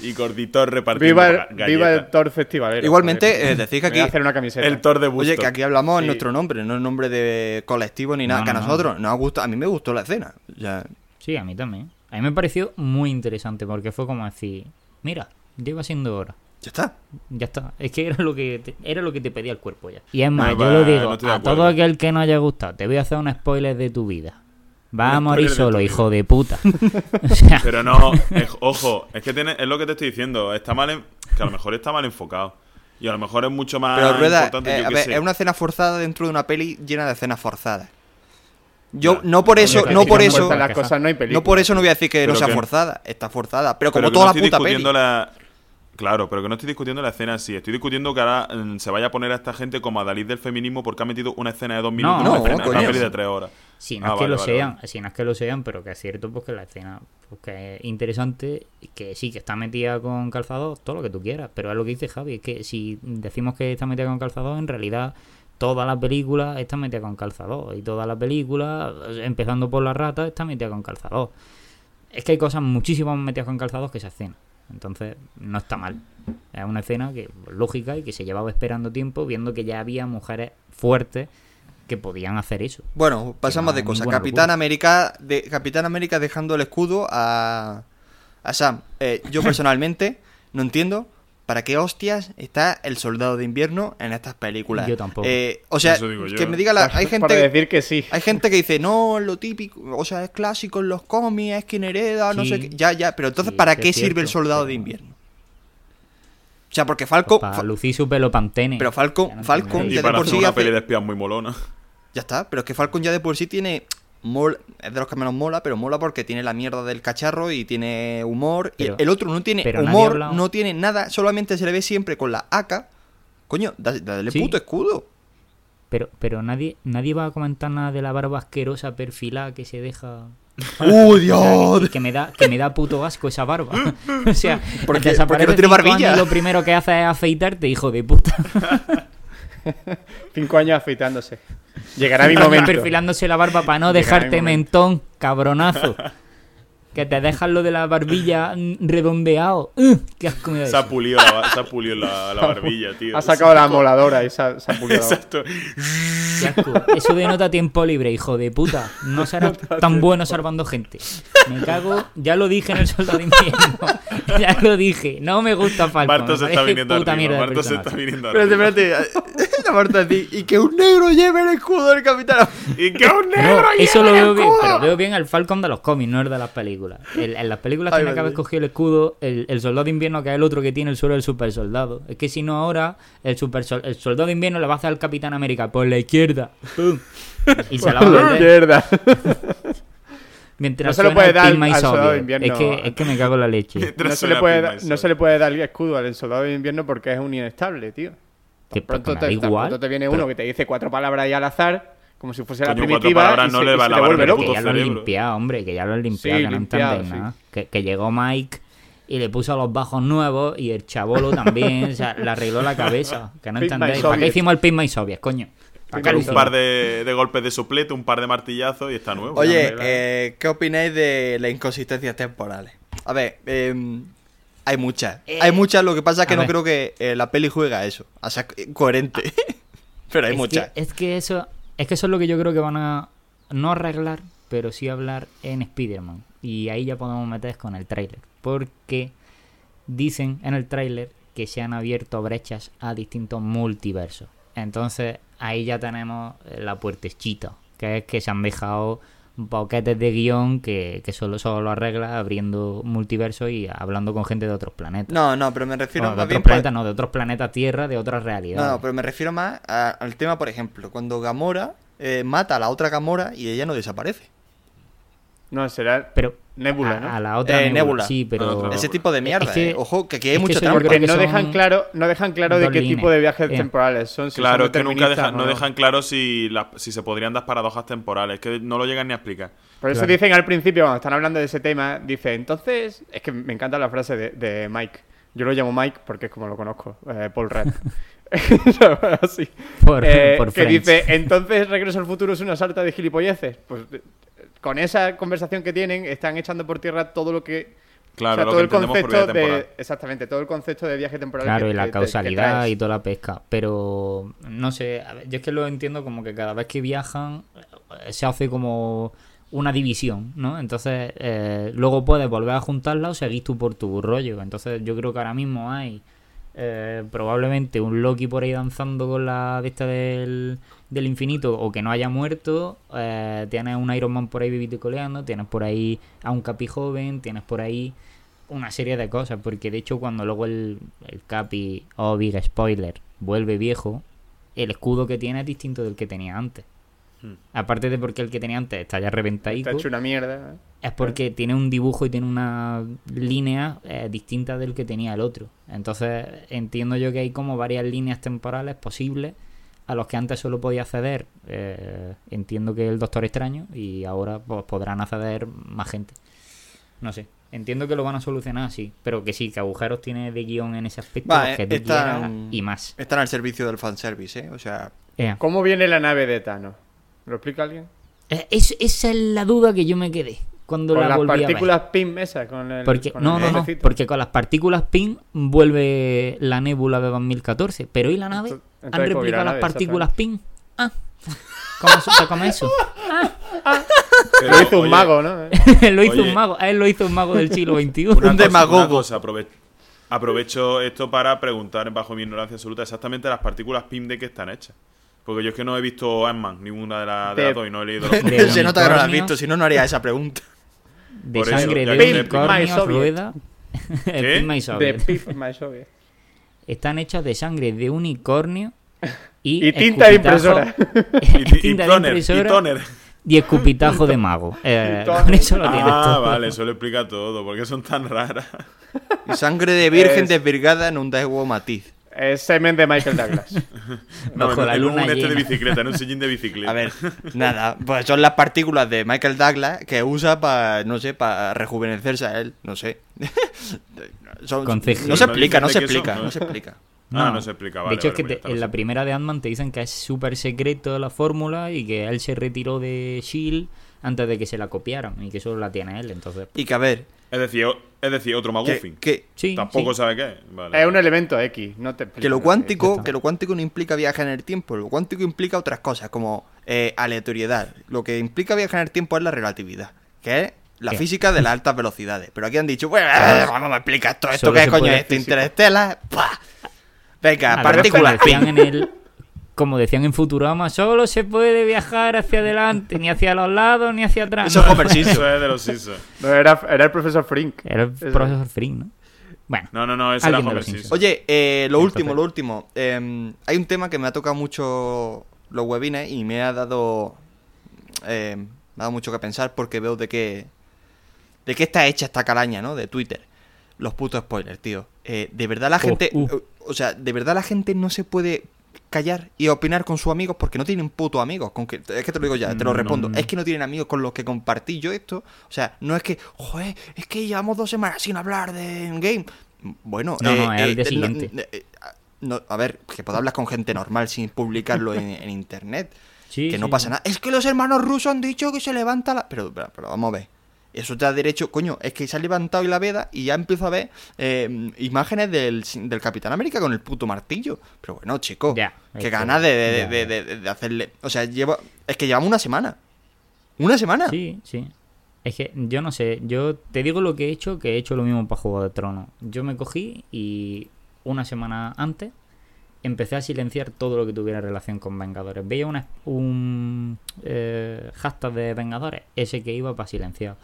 S2: Y Gorditor repartiendo
S3: Viva el, viva. Thor festivalero.
S4: Igualmente, eh, decir que
S3: Me voy a
S4: aquí-
S3: hacer una camiseta.
S2: El Thor de Busto.
S4: Oye, que aquí hablamos en nuestro nombre, no en nombre de colectivo ni nada.
S1: No,
S4: que a
S1: no, no.
S4: nosotros nos gusta, a mí me gustó la escena. Ya,
S1: Sí, a mí también. A mí me pareció muy interesante porque fue como decir, mira, lleva siendo hora.
S4: ya está.
S1: Ya está. Es que era lo que te, era lo que te pedía el cuerpo ya. Y es más,
S2: No,
S1: yo
S2: va,
S1: lo digo,
S2: no
S1: a todo aquel que no haya gustado, te voy a hacer un spoiler de tu vida. Va a morir
S2: de
S1: solo, hijo de puta. o sea,
S2: Pero no, es- ojo, es que tiene, es lo que te estoy diciendo. Está mal, en- que a lo mejor está mal enfocado. Y a lo mejor es mucho más
S4: Pero Rueda,
S2: importante.
S4: eh,
S2: yo
S4: a ver,
S2: sé.
S4: es una escena forzada dentro de una peli llena de escenas forzadas. Yo
S2: Ya.
S4: no por eso, no por eso,
S3: las cosas no hay película.
S4: no por eso no voy a decir que no
S2: Pero
S4: sea
S2: que-
S4: forzada. Está forzada, pero
S2: Pero
S4: como
S2: que
S4: toda
S2: no
S4: la puta peli.
S2: la... Claro, pero que no estoy discutiendo la escena así. Estoy discutiendo que ahora mm, se vaya a poner a esta gente como a Dalí del feminismo porque ha metido una escena de dos minutos
S1: No,
S2: en una,
S4: no,
S2: escena- en una
S4: coño.
S2: peli de tres horas.
S1: Si no
S2: Ah,
S1: es que
S2: vale,
S1: lo
S2: vale,
S1: sean,
S2: vale.
S1: si no es que lo sean, pero que es cierto pues que la escena pues, que es interesante, que sí, que está metida con calzado, todo lo que tú quieras, pero es lo que dice Javi, es que si decimos que está metida con calzado, en realidad toda la película está metida con calzado, y toda la película, empezando por la rata, está metida con calzado. Es que hay cosas muchísimo más metidas con calzados que esa escena. Entonces, no está mal. Es una escena que lógica y que se llevaba esperando tiempo, viendo que ya había mujeres fuertes que podían hacer eso.
S4: Bueno, pasamos de cosas. Capitán
S1: locura.
S4: América, de, Capitán América dejando el escudo a, a Sam. Eh, yo personalmente no entiendo para qué hostias está el soldado de invierno en estas películas.
S1: Yo tampoco.
S4: Eh, o sea, que me diga la, hay gente
S3: Para decir que sí.
S4: hay gente que dice, no, lo típico, o sea, es clásico en los cómics, es quien hereda, no sé qué. Ya, ya, pero entonces,
S1: Sí,
S4: ¿para qué sirve el soldado
S1: pero-
S4: de invierno? O sea, porque Falco.
S1: para
S4: Fa-
S1: lucir su pelo pantene.
S4: Pero Falcon-
S1: Ya no
S4: Falcon
S1: entendéis.
S2: Y
S4: de
S2: para
S4: por
S2: hacer
S4: sí
S2: una
S4: hace-
S2: peli de espías muy molona.
S4: Ya está, pero es que Falcon ya de por sí tiene. mol- es de los que menos mola, pero mola porque tiene la mierda del cacharro y tiene humor.
S1: Pero-
S4: y el otro no tiene humor, no tiene nada, solamente se le ve siempre con la AK. Coño, da- dale
S1: Sí.
S4: puto escudo.
S1: Pero, pero nadie, nadie va a comentar nada de la barba asquerosa perfilada que se deja.
S4: ¡Uh,
S1: O sea,
S4: Dios!
S1: que, que me da, que me da puto asco esa barba. o sea,
S4: Porque-
S1: desaparece
S4: porque no tiene barbilla.
S1: y lo primero que hace es afeitarte, hijo de puta.
S3: Cinco años afeitándose. Llegará mi momento.
S1: Perfilándose la barba para no
S3: Llegará
S1: dejarte mentón, cabronazo. Que te dejas lo de la barbilla redondeado. ¡Qué asco me da
S2: Se ha pulido la, se ha pulido la, la barbilla, tío.
S3: Ha sacado la moladora y se ha, se ha pulido.
S2: Exacto.
S1: Qué asco. Eso denota tiempo libre, hijo de puta. No serás tan bueno salvando gente. Me cago. Ya lo dije en el soldado de invierno. Ya lo dije. No me gusta Falcon.
S2: Marta se está viniendo arriba. Marta se está viniendo
S4: Espérate,
S2: arriba.
S4: espérate. La Y que un negro lleve el escudo del capitán.
S2: Y que un
S1: No,
S2: negro
S1: eso
S2: lleve
S1: lo
S2: el
S1: veo bien,
S2: escudo.
S1: pero veo bien al Falcon de los cómics, no el de las películas. El- en las películas tiene que haber cogido el escudo el, el soldado de invierno, que es el otro que tiene el suelo del super soldado. Es que si no ahora, el, super sol- el soldado de invierno le va a hacer al Capitán América por la izquierda. ¡Pum! Y se la va a volver.
S3: Mierda.
S1: Mientras
S3: No se lo
S1: suena
S3: puede
S1: el
S3: dar al soldado de invierno.
S1: Es que, es que me cago en la leche.
S3: No le puede, da- no se le puede dar el escudo al soldado de invierno porque es un inestable, tío.
S1: Que
S3: pronto, te,
S1: igual.
S3: pronto te viene
S1: pero-
S3: uno que te dice cuatro palabras ahí al azar, como si fuese la
S2: Coño,
S3: primitiva,
S2: palabras
S3: y
S2: no
S3: se,
S2: le
S3: y
S2: va
S3: se
S2: a
S3: te
S2: lavar
S3: vuelve
S2: el
S3: loco.
S1: que ya lo han limpiado, hombre, que ya lo han limpiado,
S3: Sí,
S1: que no entendéis
S3: sí.
S1: nada. Que, que llegó Mike y le puso los bajos nuevos y el chabolo también, o sea, le arregló la cabeza. Que no entendéis. ¿Para qué hicimos el Pin My Soviet, coño? ¿Para qué
S2: Con
S1: lo
S2: un par de, de golpes de soplete, un par de martillazos y está nuevo.
S4: Oye, eh, ¿qué opináis de las inconsistencias temporales? A ver, eh, hay muchas.
S1: Eh,
S4: hay muchas, lo que pasa es que no
S1: ver.
S4: creo que eh, la peli juega a eso. O sea, co- coherente. Pero hay
S1: es
S4: muchas.
S1: Que, es que eso es que eso es lo que yo creo que van a no arreglar, pero sí hablar en Spider-Man. Y ahí ya podemos meter con el tráiler. Porque dicen en el tráiler que se han abierto brechas a distintos multiversos. Entonces ahí ya tenemos la puertecita, que es que se han dejado boquetes de guion que, que solo, solo lo arregla abriendo multiversos y hablando con gente de otros planetas.
S4: No, no, pero me refiero
S1: Bueno, de
S4: más
S1: otros
S4: bien... por-
S1: planetas, no, de otros planetas Tierra, de otras realidades.
S4: No, no, pero me refiero más a- al tema, por ejemplo, cuando Gamora eh, mata a la otra Gamora y ella no desaparece.
S3: No, será
S1: Pero
S3: Nebula,
S1: a,
S3: ¿no?
S1: a la otra
S4: Eh,
S1: Nebula.
S4: Nebula.
S1: Sí, pero...
S2: Otra
S4: Ese tipo de mierda,
S1: Es que-
S4: eh. Ojo, que aquí hay
S1: es
S4: trampa.
S1: creo
S3: Porque
S1: que
S3: no dejan claro, no dejan claro de qué
S1: líneas.
S3: tipo de viajes
S1: Eh.
S3: temporales son. Si
S2: Claro,
S3: son
S2: es que nunca dejan, no dejan claro si, la- si se podrían dar paradojas temporales. que no lo llegan ni a explicar.
S3: Por eso
S1: Claro.
S3: dicen al principio, cuando están hablando de ese tema, dice, entonces, es que me encanta la frase de, de Mike. Yo lo llamo Mike porque es como lo conozco, eh, Paul Rudd. Así.
S1: Por-
S3: Eh,
S1: por
S3: que dice, entonces Regreso al Futuro es una sarta de gilipolleces. Pues con esa conversación que tienen, están echando por tierra todo lo que...
S2: Claro,
S3: o sea,
S2: lo
S3: todo
S2: que
S3: el
S2: por
S3: concepto de... Exactamente, todo el concepto de viaje temporal.
S1: Claro,
S3: que-
S1: y la
S3: que-
S1: causalidad y toda la pesca. Pero no sé, ver, yo es que lo entiendo como que cada vez que viajan eh, se hace como una división, ¿no? Entonces eh, luego puedes volver a juntarla o seguís tú por tu rollo. Entonces yo creo que ahora mismo hay eh, probablemente un Loki por ahí danzando con la de esta del, del infinito o que no haya muerto. eh, tienes un Iron Man por ahí vivito y coleando. Tienes por ahí a un Capi joven. Tienes por ahí una serie de cosas. Porque de hecho, cuando luego el, el Capi, oh, big spoiler, vuelve viejo, el escudo que tiene es distinto del que tenía antes.
S2: Hmm.
S1: Aparte de porque el que tenía antes está ya reventadico,
S3: Está hecho una mierda.
S1: es porque tiene un dibujo y tiene una línea eh, distinta del que tenía el otro. Entonces entiendo yo que hay como varias líneas temporales posibles a los que antes solo podía acceder, eh, entiendo que el Doctor Extraño, y ahora pues, podrán acceder más gente. No sé. Entiendo que lo van a solucionar así, pero que sí, que agujeros tiene de guion en ese aspecto,
S4: Va,
S1: que tú
S4: están-
S1: quieras y más.
S4: Están al servicio del fanservice, ¿eh? O sea,
S1: Ea.
S3: ¿Cómo viene la nave de Thanos? ¿Lo explica alguien?
S1: Eh, es- esa es la duda que yo me quedé cuando
S3: Con
S1: la
S3: las
S1: volví a ver.
S3: partículas PIM esas, con el.
S1: Porque,
S3: con
S1: no,
S3: el
S1: no, no, porque con las partículas PIN vuelve la nébula de 2014, pero ¿y la nave?
S3: Entonces-
S1: ¿Han
S3: entonces, ¿cómo irá
S1: replicado
S3: la
S1: las partículas PIN? Ah, ¿cómo se come eso?
S2: Pero,
S3: Lo hizo un mago, ¿no?
S1: lo hizo
S2: Oye.
S1: un mago, él lo hizo un mago del siglo XXI.
S2: Una
S4: Un demagogo.
S2: aprove- aprovecho esto para preguntar, bajo mi ignorancia absoluta, exactamente las partículas PIM de qué están hechas. Porque yo es que no he visto Ant-Man, ninguna de, las de
S3: De-
S2: las dos, y no he leído los
S1: De
S4: se nota que no lo has visto, si no, no haría esa pregunta.
S1: De
S2: Por eso,
S1: sangre
S2: ya
S1: de unicornio, rueda.
S2: ¿Qué?
S3: De. Pip.
S1: Están hechas de sangre de unicornio y,
S3: Y tinta de impresora.
S2: Y, y,
S1: tinta de
S2: toner,
S1: impresora
S2: y toner.
S1: y escupitajo de mago. Eh, con eso lo tienes
S2: Ah,
S1: todo.
S2: vale, eso lo explica todo. ¿Por qué son tan raras?
S4: Y sangre de virgen
S3: Es-
S4: desvirgada en un Daewoo matiz.
S3: Es semen de Michael Douglas.
S1: Bajo
S2: en,
S1: la
S2: en un
S1: luna
S2: este de bicicleta, en un sillín de bicicleta.
S4: A ver, nada, pues son las partículas de Michael Douglas que usa para, no sé, para rejuvenecerse a él, no sé. Son- no se
S2: ¿No
S4: explica, no se explica,
S2: son?
S4: no se explica.
S2: Ah, no se explica, vale,
S1: de hecho,
S2: vale,
S1: es que
S2: pues
S1: te- en la primera de Ant-Man te dicen que es súper secreto la fórmula y que él se retiró de S.H.I.E.L.D. antes de que se la copiaran y que solo la tiene él. Entonces,
S4: Y que a ver,
S2: Es decir, es decir, otro
S4: que,
S2: Maguffin.
S4: que,
S1: sí.
S2: Tampoco
S1: sí.
S2: sabe qué. Vale.
S3: es un elemento X, no te
S4: que lo
S3: explico,
S4: cuántico, que lo cuántico no implica viaje en el tiempo, lo cuántico implica otras cosas, como eh, aleatoriedad. Lo que implica viaje en el tiempo es la relatividad, que es la
S1: ¿Qué?
S4: física de las altas velocidades. Pero aquí han dicho, bueno, vamos a explicar esto, esto qué coño es esto,
S3: física.
S4: interestela. ¡Pah! Venga, partículas
S1: en el como decían en Futurama, solo se puede viajar hacia adelante, ni hacia los lados, ni hacia atrás.
S4: Eso es Homer Simpson.
S2: Eso es de los Simpsons.
S3: No, era, era el profesor Frink.
S1: Era el
S3: Eso.
S1: profesor Frink, ¿no? Bueno,
S2: No, no, no, ese era Homer Simpson.
S4: Oye, eh, lo
S1: Entonces-
S4: último, lo último. Eh, hay un tema que me ha tocado mucho los webines y me ha dado. eh, me ha dado mucho que pensar porque veo de qué. de qué está hecha esta calaña, ¿no? De Twitter. Los putos spoilers, tío. Eh, de verdad la
S1: Uh,
S4: gente.
S1: uh.
S4: O sea, de verdad la gente no se puede callar y opinar con sus amigos porque no tienen putos amigos. Con que, es que te lo digo ya, te lo
S2: No,
S4: respondo.
S1: no.
S4: Es que no tienen amigos con los que compartí yo esto. O sea, no es que, joder, es que llevamos dos semanas sin hablar de game. Bueno,
S1: No, no,
S4: eh,
S1: es al
S4: eh,
S1: día
S4: no-
S1: siguiente.
S4: eh, eh, no, a ver, que puedo hablar con gente normal sin publicarlo en, en internet.
S1: sí,
S4: que no
S1: sí,
S4: pasa
S1: sí.
S4: nada. Es que los hermanos rusos han dicho que se levanta la. Pero, pero, pero vamos a ver. Eso te da derecho, coño, es que se ha levantado y la veda y ya empiezo a ver eh, imágenes del, del Capitán América con el puto martillo. Pero bueno, chico,
S1: Ya, es
S4: qué
S1: que-
S4: ganas de, de- de- de hacerle. O sea, llevo, es que llevamos una semana. ¿Una semana?
S1: Sí, sí. Es que yo no sé, yo te digo lo que he hecho, que he hecho lo mismo para Juego de Tronos. Yo me cogí y una semana antes empecé a silenciar todo lo que tuviera relación con Vengadores. Veía una, un eh, hashtag de Vengadores, ese que iba para silenciar.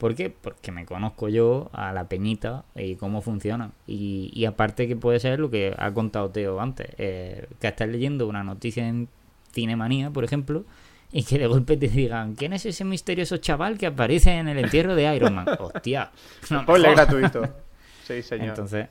S1: ¿Por qué? Porque me conozco yo a la peñita y cómo funciona. Y, y aparte que puede ser lo que ha contado Teo antes, eh, que estás leyendo una noticia en Cinemanía, por ejemplo, y que de golpe te digan, ¿quién es ese misterioso chaval que aparece en el entierro de Iron Man? Hostia. no jodas.
S3: gratuito. Sí, señor.
S1: Entonces...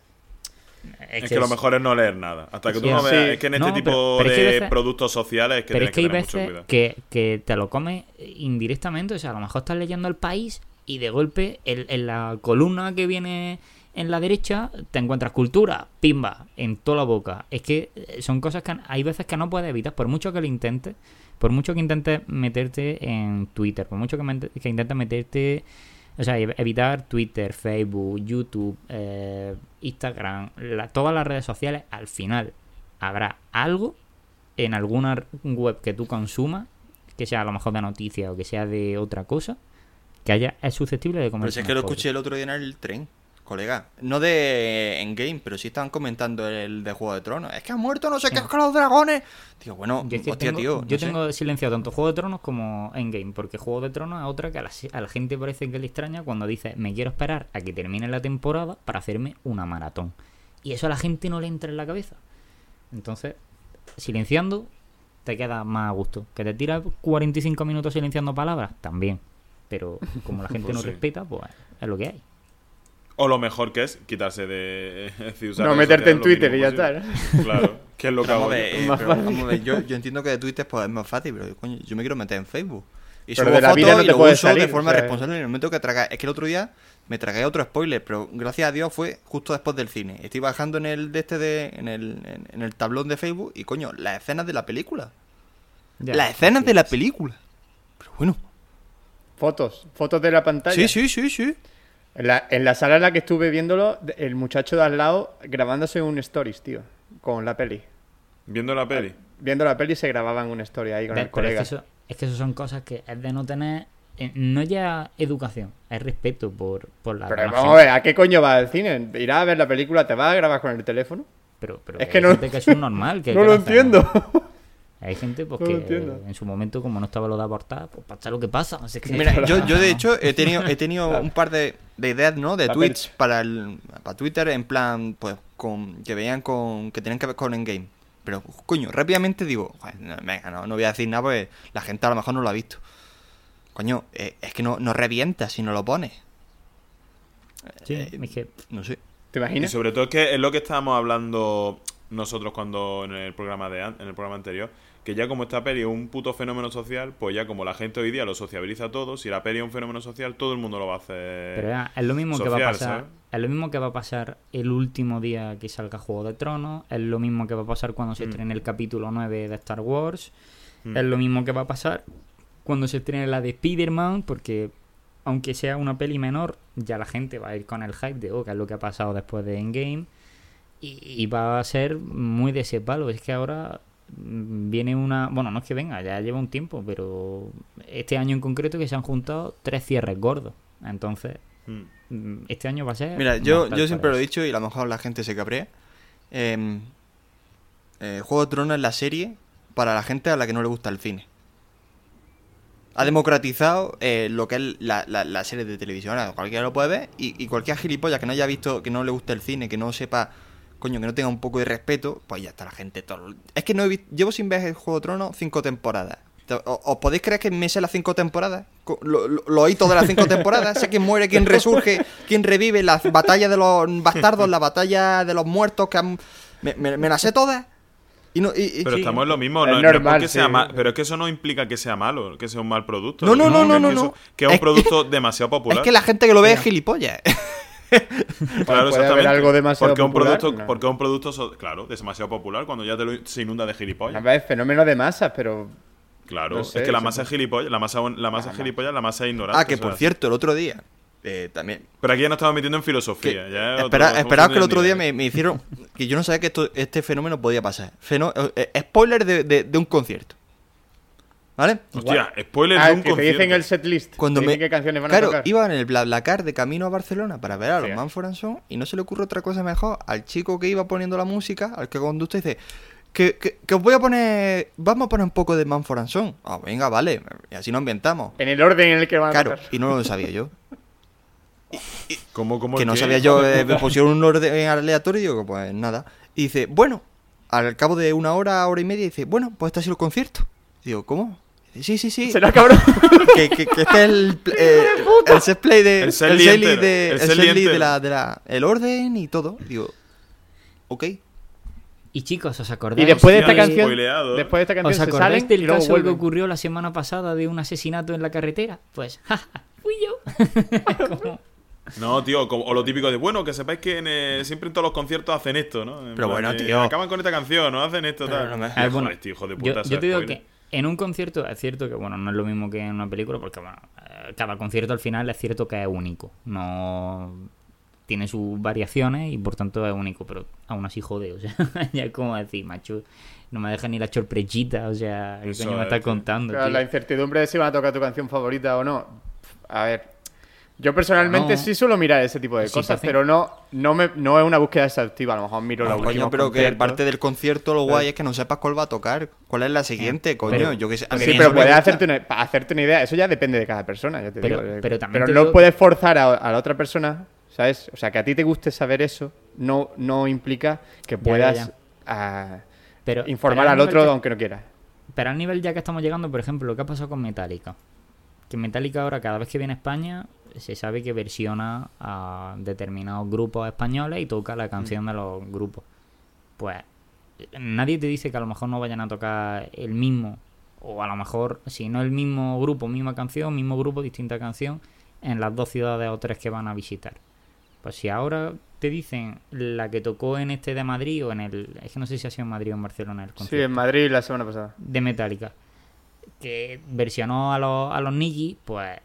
S2: Es, que, lo mejor es no leer nada. Hasta que tú
S1: Sí,
S2: no
S3: sí.
S2: veas. Es que en este
S1: No,
S2: tipo
S1: pero- pero es que
S2: de
S1: hay veces-
S2: productos sociales es que
S1: Pero
S2: tienes
S1: es que hay
S2: que tener mucho
S1: veces
S2: cuidado.
S1: que, que te lo comes indirectamente. O sea, a lo mejor estás leyendo el país y de golpe en la columna que viene en la derecha te encuentras cultura, pimba, en toda la boca. Es que eh, son cosas que hay veces que no puedes evitar, por mucho que lo intentes, por mucho que intentes meterte en Twitter, por mucho que, que intentes meterte, o sea, ev- evitar Twitter, Facebook, YouTube, eh, Instagram, todas las redes sociales, al final habrá algo en alguna web que tú consumas, que sea a lo mejor de noticias o que sea de otra cosa, que haya es susceptible de comer.
S4: Pero si es que lo escuché el otro día en el tren, colega. No de en game, pero sí estaban comentando el de Juego de Tronos. Es que han muerto no sé qué
S1: Sí.
S4: con los dragones. Digo, bueno,
S1: Yo, es
S4: hostia,
S1: tengo,
S4: tío.
S1: yo
S4: no sé.
S1: tengo silenciado tanto Juego de Tronos como Endgame, porque Juego de Tronos es otra que a la, a la gente parece que le extraña cuando dice me quiero esperar a que termine la temporada para hacerme una maratón. Y eso a la gente no le entra en la cabeza. Entonces, silenciando, te queda más a gusto. Que te tiras 45 minutos silenciando palabras, también. Pero como la gente
S2: Pues
S1: no
S2: sí.
S1: respeta, pues es lo que hay.
S2: O lo mejor que es quitarse de. usar
S3: No meterte en Twitter y ya está,
S2: posible. Claro. Que es lo que hago yo.
S4: ver, eh,
S3: Más
S4: pero
S3: fácil.
S4: vamos a ver, yo, yo entiendo que de Twitter pues, es más fácil, pero coño, yo me quiero meter en Facebook. Y
S3: Pero
S4: subo
S3: de la
S4: fotos
S3: vida no te
S4: lo
S3: puedes
S4: uso de
S3: salir,
S4: forma
S3: o sea,
S4: responsable en el momento que traga. Es que el otro día me tragué otro spoiler, pero gracias a Dios fue justo después del cine. Estoy bajando en el de este de, en el, en, en el tablón de Facebook y coño, las escenas de la película.
S1: Ya.
S4: las escenas de la película. Pero bueno.
S3: Fotos, fotos de la pantalla.
S4: Sí, sí, sí, sí.
S3: En la, en la sala en la que estuve viéndolo, el muchacho de al lado grabándose un stories, tío, con la peli.
S2: Viendo la peli.
S3: Viendo la peli se grababan un story ahí con
S1: Ve-
S3: el
S1: es
S3: colega.
S1: que, eso, es que eso son cosas que es de no tener. eh, no ya educación, es respeto por, por la.
S3: Pero vamos a ver, ¿a qué coño vas al cine? ¿Irás a ver la película? ¿Te vas a grabar con el teléfono?
S1: Pero, pero
S3: Es que no-
S1: que es normal. Que,
S3: no
S1: que
S3: lo entiendo.
S1: Hay gente pues,
S3: No
S1: que
S3: entiendo.
S1: en su momento, como no estaba lo de aportar, pues pasa lo que pasa. Así que-
S4: Mira, yo, yo de hecho he tenido, he tenido un par de, de ideas, ¿no? De
S3: La
S4: tweets para, el, para Twitter en plan, pues, con que veían con, que tenían que ver con Endgame. Pero, coño, rápidamente digo, "Joder, no, venga, no, no voy a decir nada porque la gente a lo mejor no lo ha visto. Coño, eh, es que no, no revienta si no lo pones.
S1: Sí,
S4: Eh,
S1: es que
S4: No sé.
S3: ¿Te
S2: Y
S3: imaginas?
S2: sobre todo es que es lo que estábamos hablando nosotros cuando en el programa de an- en el programa anterior, que ya como esta peli es un puto fenómeno social, pues ya como la gente hoy día lo sociabiliza todo, si la peli es un fenómeno social, todo el mundo lo va a hacer.
S1: Pero ya, es lo mismo que va a pasar.
S2: ¿sabes?
S1: Es lo mismo que va a pasar el último día que salga Juego de Tronos. Es lo mismo que va a pasar cuando se
S2: Mm.
S1: estrene el capítulo 9 de Star Wars.
S2: Mm.
S1: Es lo mismo que va a pasar cuando se estrene la de Spider-Man. Porque aunque sea una peli menor, ya la gente va a ir con el hype de, oh, qué es lo que ha pasado después de Endgame. Y, y va a ser muy de ese palo. Es que ahora viene una. Bueno, no es que venga, ya lleva un tiempo, pero este año en concreto que se han juntado tres cierres gordos. Entonces,
S2: Mm.
S1: Mm, Este año va a ser.
S4: Mira, yo, yo siempre lo he dicho y a lo mejor la gente se cabrea. Eh, eh, Juego de Tronos es la serie para la gente a la que no le gusta el cine. Ha democratizado eh, lo que es la, la, la serie de televisión. Cualquiera lo puede ver y, y cualquier gilipollas que no haya visto, que no le guste el cine, que no sepa, coño, que no tenga un poco de respeto, pues ya está la gente. Todo... Es que no he visto, llevo sin ver el Juego de Tronos cinco temporadas. ¿Os podéis creer que me sé las cinco temporadas? Lo, lo, lo oí todas las cinco temporadas. sé quién muere, quién resurge, quién revive, las batallas de los bastardos, la batalla de los muertos que han... Me, me- me las sé todas. Y no, y- y-
S2: Pero
S1: Sí.
S2: estamos en lo mismo,
S3: Es
S2: no, no es
S3: normal,
S2: porque sea
S3: sí.
S2: ma- pero es que eso no implica que sea malo, que sea un mal producto.
S4: No, no, no, no,
S2: que
S4: no,
S2: eso-
S4: no.
S2: Que es un
S4: que-
S2: producto demasiado popular.
S4: es que la gente que lo ve es gilipollas.
S2: Claro,
S3: puede haber
S2: exactamente.
S3: algo demasiado
S2: porque un
S3: popular,
S2: producto,
S3: no.
S2: porque un producto, so- claro, demasiado popular cuando ya te lo, se inunda de
S3: A
S2: gilipollas.
S3: ver, fenómeno de masas, pero
S2: Claro,
S3: no sé,
S2: es que la masa es gilipollas, la masa, la masa es gilipollas, la masa es ignorante.
S4: Ah, que por
S2: es
S4: cierto, el otro día... eh, también...
S2: Pero aquí ya nos estamos metiendo en
S4: que-
S2: filosofía. ya es otro-
S4: espera,
S2: estamos
S4: esperaos que el otro día me, me hicieron... Que yo no sabía que esto, este fenómeno podía pasar. Feno- eh, eh, spoiler de, de- de un concierto. ¿Vale?
S2: Hostia, spoiler
S3: ah,
S2: de un
S3: que te dicen el setlist.
S4: Cuando
S3: te
S4: me...
S3: dicen qué canciones van
S4: claro,
S3: a tocar.
S4: iba en el BlaBlaCar de camino a Barcelona para ver a los
S3: Sí.
S4: Manford and Son y no se le ocurre otra cosa mejor al chico que iba poniendo la música, al que conduce, dice que, que, que os voy a poner, vamos a poner un poco de Manford and Son. Ah, venga, vale, y así nos ambientamos.
S3: En el orden en el que van a
S4: Claro, y no lo sabía yo.
S2: ¿Cómo, cómo
S4: que no
S2: qué?
S4: sabía yo, eh, me pusieron un orden aleatorio y digo, pues nada. Y dice, bueno, al cabo de una hora, hora y media, dice, bueno, pues este ha sido el concierto. Digo, ¿cómo? Sí, sí, sí.
S3: Será cabrón.
S4: que, que, que este es el, eh, el set play de
S2: El set
S4: el set de
S2: el set
S4: de la, de la el orden y todo digo ok
S1: Y chicos, ¿os acordáis?
S3: Y después de esta canción,
S2: spoileado.
S3: después de esta canción
S1: ¿Os
S3: se
S1: acordáis
S3: salen
S1: del caso que ocurrió la semana pasada de un asesinato en la carretera? Pues, jaja, fui yo. Como-
S2: No, tío, o lo típico de, bueno, que sepáis que en, eh, siempre en todos los conciertos hacen esto, ¿no? En
S4: Pero
S2: plan,
S4: bueno,
S2: eh,
S4: tío.
S2: Acaban con esta canción, ¿no? Hacen esto,
S4: Pero
S2: tal.
S4: no me-
S2: Joder, tío, hijo de
S1: yo,
S2: puta,
S1: yo te digo
S2: spoiler.
S1: que en un concierto es cierto que, bueno, no es lo mismo que en una película, porque, bueno, eh, cada concierto al final es cierto que es único. No tiene sus variaciones y por tanto es único, pero aún así jode, o sea, ya es como decir, macho, no me deja ni la sorpresita, o sea, ¿qué coño me
S2: es,
S1: estás
S2: tío.
S1: contando? Tío?
S3: la incertidumbre de si van a tocar tu canción favorita o no. A ver. Yo personalmente
S1: No.
S3: sí suelo mirar ese tipo de
S1: Sí,
S3: cosas, pero no, no, me, no es una búsqueda exhaustiva. A lo mejor miro la
S4: No,
S3: última.
S4: coño pero que parte del concierto lo guay es que no sepas cuál va a tocar cuál es la siguiente coño
S1: pero-
S4: yo que sé a mí
S3: Sí, pero puedes hacerte una, para hacerte una idea. Eso ya depende de cada persona, ya te
S1: Pero-
S3: digo. eh.
S1: pero también te
S3: no
S1: digo-
S3: puedes forzar a, a la otra persona, ¿sabes? O sea, que a ti te guste saber eso no, no implica que
S1: ya,
S3: puedas
S1: ya.
S3: ah,
S1: Pero,
S3: informar
S1: pero
S3: al otro
S1: que-
S3: aunque no quieras.
S1: Pero al nivel ya que estamos llegando, por ejemplo, lo que ha pasado con Metallica. Que Metallica ahora, cada vez que viene a España, se sabe que versiona a determinados grupos españoles y toca la canción de los grupos. Pues nadie te dice que a lo mejor no vayan a tocar el mismo, o a lo mejor, si no el mismo grupo, misma canción, mismo grupo, distinta canción, en las dos ciudades o tres que van a visitar. Pues si ahora te dicen la que tocó en este de Madrid o en el. Es que no sé si ha sido en Madrid o en Barcelona el
S3: Sí,
S1: concierto
S3: en Madrid la semana pasada.
S1: de Metallica, que versionó a los, a los Niji, pues.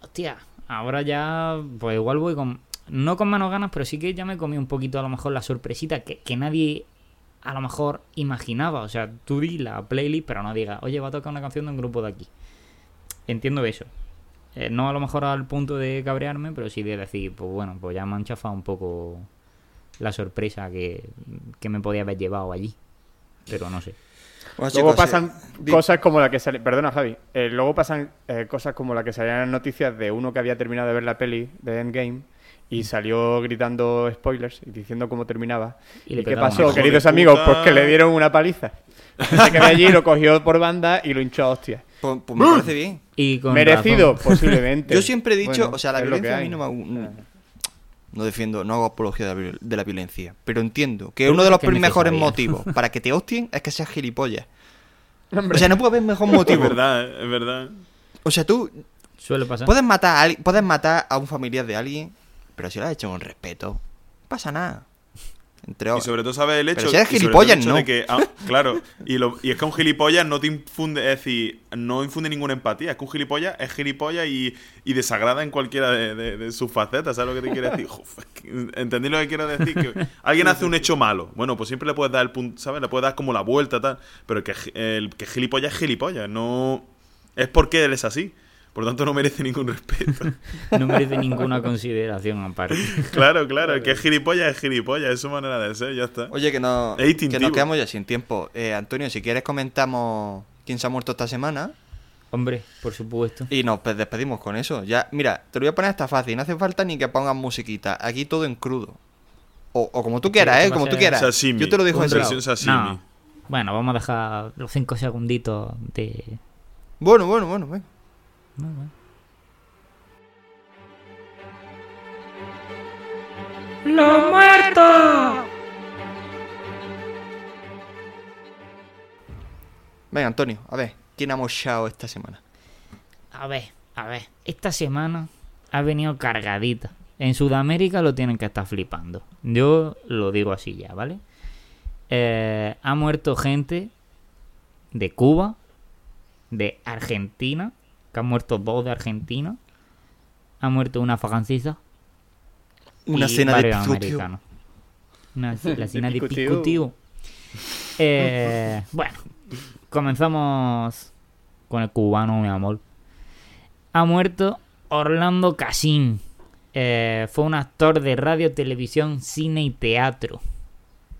S1: Hostia, ahora ya. Pues igual voy con. No con menos ganas, pero sí que ya me comí un poquito a lo mejor la sorpresita que, que nadie a lo mejor imaginaba. O sea, tú di la playlist, pero no digas, oye, va a tocar una canción de un grupo de aquí. Entiendo eso. Eh, no a lo mejor al punto de cabrearme, pero sí de decir, pues bueno, pues ya me han chafado un poco la sorpresa que, que me podía haber llevado allí. Pero no sé.
S4: Bueno,
S3: Luego
S4: chicos,
S3: pasan
S4: eh,
S3: cosas como la que sale. Perdona, Javi. Eh, luego pasan eh, cosas como la que salían en las noticias de uno que había terminado de ver la peli de Endgame y salió gritando spoilers y diciendo cómo terminaba.
S1: Y
S3: ¿Y,
S1: le
S3: qué pasó,
S1: a-
S2: ¡Hijo de
S3: queridos amigos? Pues que le dieron una paliza. Se quedó allí, lo cogió por banda y lo hinchó a hostias.
S4: Pues, pues me parece bien.
S1: Y con
S3: Merecido,
S1: razón.
S3: posiblemente.
S4: Yo siempre he dicho,
S3: Bueno,
S4: o sea, la
S3: es lo que
S4: violencia a mí no me... No, defiendo, no hago apología de la, viol- de la violencia, pero entiendo que
S1: Pero
S4: uno de
S1: es
S4: los
S1: que es
S4: mejores motivos para que te hostien es que seas gilipollas.
S3: Hombre,
S4: O sea, no puede haber mejor
S2: Es
S4: motivo.
S2: verdad, es verdad.
S4: O sea, tú
S1: Suele pasar.
S4: puedes matar a, puedes matar a un familiar de alguien, pero si lo has hecho con respeto, no pasa nada. Entre
S2: Y sobre todo sabes el hecho,
S4: Pero si eres gilipollas, no.
S2: de que, ah, claro, y, lo- y es que un gilipollas no te infunde, es decir, no infunde ninguna empatía. Es que un gilipollas es gilipollas y, y desagrada en cualquiera de, de- de sus facetas. ¿Sabes lo que te quiero decir? ¿Entendí lo que quiero decir? Que alguien hace un hecho malo. Bueno, pues siempre le puedes dar el punto, ¿sabes? Le puedes dar como la vuelta, tal. Pero que, el que gilipollas es gilipollas. No. Es porque él es así. Por lo tanto, no merece ningún respeto.
S1: No merece ninguna consideración aparte.
S2: claro, claro. El que es gilipollas es gilipollas. Es su manera de ser, ya está.
S4: Oye, que, no,
S2: Es
S4: que nos quedamos ya sin tiempo. Eh, Antonio, si quieres comentamos quién se ha muerto esta semana
S1: Hombre, por supuesto.
S4: y nos pues, despedimos con eso. Ya, mira, te lo voy a poner hasta fácil, no hace falta ni que pongas musiquita. Aquí todo en crudo. O, o como tú quieras, ¿eh? Como tú quieras.
S2: sashimi.
S4: Yo te lo
S2: versión sashimi.
S1: No. Bueno, vamos a dejar los cinco segunditos de...
S4: Bueno, bueno, bueno, venga.
S1: No, bueno. ¡Los muertos!
S4: Venga, Antonio, a ver, ¿quién ha mochado esta semana?
S1: A ver, a ver. Esta semana ha venido cargadita. En Sudamérica lo tienen que estar flipando. Yo lo digo así ya, ¿vale? Eh, ha muerto gente de Cuba, de Argentina, que han muerto dos de Argentina. Ha muerto una francesa.
S4: Una cena de
S1: americanos. Una, la cena de
S3: picotío.
S1: Eh, bueno, comenzamos con el cubano, mi amor. Ha muerto Orlando Casín. Eh, fue un actor de radio, televisión, cine y teatro.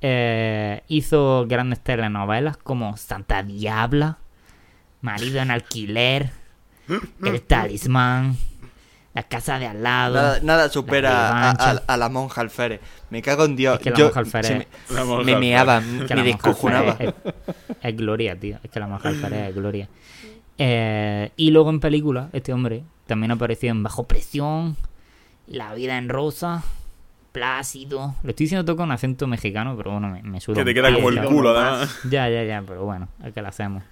S1: Eh, hizo grandes telenovelas como Santa Diabla, Marido en Alquiler, El Talismán, La Casa de Al lado.
S4: Nada, nada supera a,
S1: revancha.
S4: a- a la monja alférez. Me cago en Dios.
S1: Es que la
S4: Yo-
S1: monja alférez-
S4: me,
S2: La monja
S4: me meaba,
S1: Es que
S4: me descojonaba.
S1: Es, es gloria, tío. Es que la monja alférez es gloria. Eh, y luego en películas, este hombre también apareció en Bajo Presión, La Vida en Rosa, Plácido. Lo estoy diciendo todo con acento mexicano, pero bueno, me, me suda
S2: Que te queda como el culo, además.
S1: Ya, ya, ya, pero bueno, es que lo hacemos.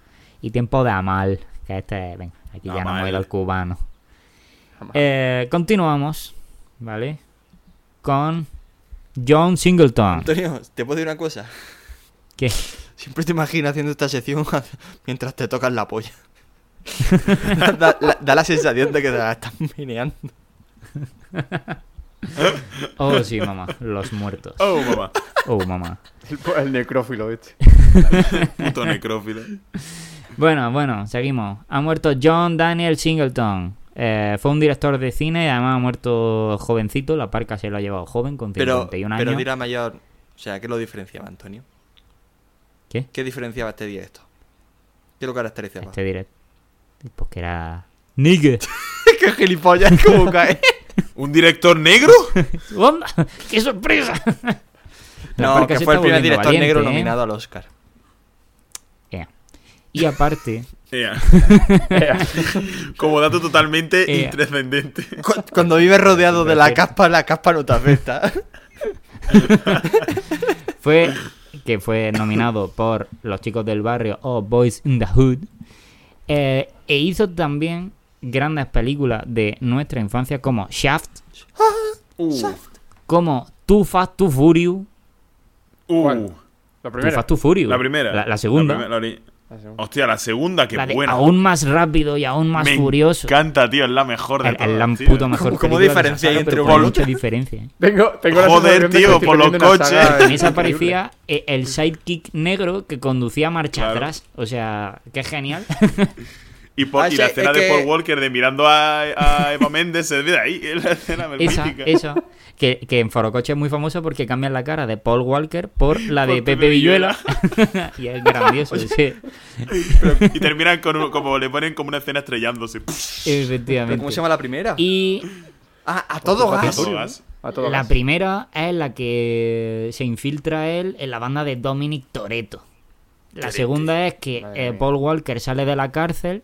S1: Y Tiempo de Amal, que este, ven, aquí ya no hemos ido al cubano. Eh, continuamos, ¿vale? Con John Singleton.
S4: Antonio, ¿te puedo decir una cosa?
S1: ¿Qué?
S4: Siempre te imagino haciendo esta sección mientras te tocas la polla. da, la, da la sensación de que te la estás meneando.
S1: Oh, sí, mamá, los muertos.
S2: Oh, mamá.
S1: Oh, mamá.
S3: El, el necrófilo este.
S2: Puto necrófilo.
S1: Bueno, bueno, seguimos. Ha muerto John Daniel Singleton. Eh, fue un director de cine y además ha muerto jovencito. La parca se lo ha llevado joven, con
S4: Pero,
S1: 51
S4: pero
S1: años.
S4: dirá mayor. O sea, ¿qué lo diferenciaba, Antonio?
S1: ¿Qué?
S4: ¿Qué diferenciaba este día esto? ¿Qué lo caracterizaba?
S1: Este directo. Pues que era. ¡Nigga!
S4: ¡Qué gilipollas! ¿Cómo cae?
S2: ¿Un director negro?
S1: ¡Onda! ¡Qué sorpresa! La
S4: no, que fue el primer director
S1: valiente,
S4: negro
S1: ¿eh?
S4: nominado al Oscar.
S1: Y aparte.
S2: Como dato totalmente intrascendente.
S4: Cu- Cuando vives rodeado de la caspa, la caspa no te afecta.
S1: fue que fue nominado por Los Chicos del Barrio o Boys in the Hood. Eh, e hizo también grandes películas de nuestra infancia como Shaft,
S2: Uh,
S1: como Too Fast, Too Furious.
S2: uh.
S3: La
S1: Too
S3: primera.
S1: Fast, Too Furious.
S2: la primera.
S1: La, la segunda.
S2: La Hostia, la segunda, qué
S1: la de
S2: buena.
S1: aún más rápido y aún más
S2: Me
S1: furioso.
S2: encanta, tío, es la mejor de
S1: es
S2: todas.
S1: puto mejor
S4: ¿Cómo- diferenciáis
S1: saga,
S4: entre y
S1: mucha diferencia.
S3: Tengo, tengo la
S2: Joder,
S3: que
S2: tío, por los coches.
S3: saga
S1: En esa aparecía el sidekick negro que conducía marcha
S2: Claro.
S1: atrás. O sea, qué genial.
S2: Y, por-
S4: Ah,
S2: y
S4: sí,
S2: la
S4: es
S2: escena de
S4: que-
S2: Paul Walker de mirando a, a Eva Méndez se ve de ahí. Es la escena
S1: esa, esa. Que, que en Forocoche es muy famoso porque cambian la cara de Paul Walker por la de
S2: Por
S1: Pepe
S2: Pepe
S1: Villuela. y es grandioso, sí.
S2: Y terminan con un- como le ponen como una escena estrellándose.
S4: ¿Pero
S1: Efectivamente.
S4: ¿Cómo se llama la primera?
S1: Y
S4: Ah, a todo
S2: A
S4: gas.
S2: todo gas.
S3: A todo
S1: la
S3: gas.
S1: primera es la que se infiltra él en la banda de Dominic Toretto. La segunda es que eh. Paul Walker sale de la cárcel.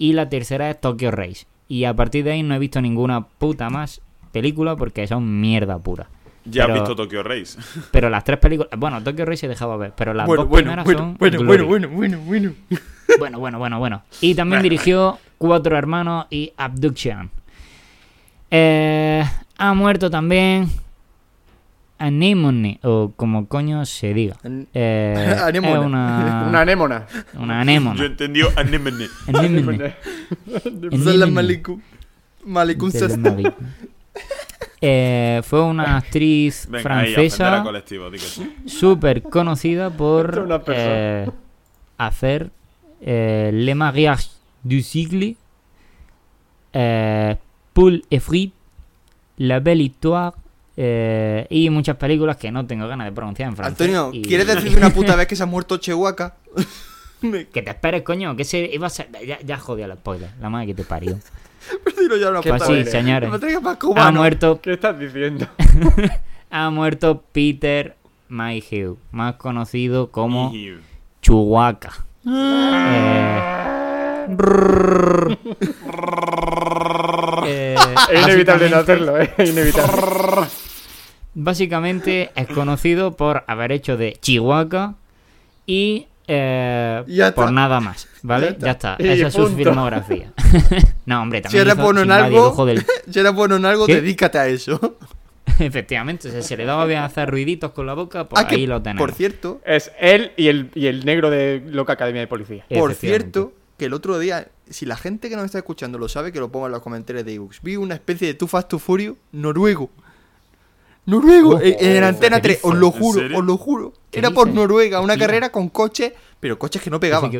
S1: Y la tercera es Tokyo Race. Y a partir de ahí no he visto ninguna puta más película porque son mierda pura.
S2: Ya
S1: Pero-
S2: has visto Tokyo Race.
S1: Pero las tres películas. Bueno, Tokyo Race he dejado ver. Pero las
S4: Bueno,
S1: dos
S4: bueno,
S1: primeras
S4: bueno,
S1: son.
S4: bueno, bueno, bueno, bueno, bueno.
S1: Bueno, bueno, bueno, bueno. Y también dirigió Cuatro Hermanos y Abduction. Eh, ha muerto también Anemone, o como coño se diga. Eh, una,
S3: Una anémona.
S1: una
S2: Yo
S1: anémona.
S2: entendí anemone.
S1: Anémone.
S4: Salam alaikum. Malikun
S1: Del
S4: sas-
S1: Malik. Eh, fue una actriz
S2: Venga,
S1: francesa súper conocida por eh, hacer eh, Le mariage du siècle, eh, Paul et Frites, La Belle Histoire eh, y muchas películas que no tengo ganas de pronunciar en francés.
S4: Antonio,
S1: y-
S4: ¿quieres decir una puta vez que se ha muerto Chehuaca? Me-
S1: Que te esperes, coño, que se iba a ser... Ya, ya jodí al spoiler, la madre que te parió.
S4: Dilo ya una
S1: Pues sí, señores.
S4: No más
S1: Ha
S4: cubano.
S1: muerto,
S3: ¿Qué estás diciendo?
S1: ha muerto Peter Mayhew, más conocido como. Chewbacca. Eh,
S3: Es inevitable no hacerlo, ¿eh? Es inevitable.
S1: Básicamente es conocido por haber hecho de Chihuahua y eh,
S4: Ya está.
S1: por nada más, ¿vale?
S4: Ya está.
S1: Ya está,
S3: Y
S1: esa es su filmografía. no, hombre,
S4: Si
S1: también
S4: eres
S1: hizo
S4: bueno en algo,
S1: ojo del...
S4: si eres bueno en algo,
S1: ¿Qué?
S4: dedícate a eso.
S1: Efectivamente, o sea, se le daba bien hacer ruiditos con la boca, pues
S4: Ah, que,
S1: ahí lo tenemos.
S4: por cierto,
S3: Es él y el, y el negro de Loca Academia de Policía.
S4: por cierto, que el otro día, si la gente que nos está escuchando lo sabe, que lo ponga en los comentarios de ebooks. Vi una especie de Too Fast Too Furious noruego. Noruego,
S1: Oh,
S4: en, en Antena
S1: ¿qué
S4: 3, os lo
S2: ¿En
S4: juro, os lo juro.
S1: ¿Qué
S4: Era por? Noruega, una carrera con coches, pero coches que no pegaban.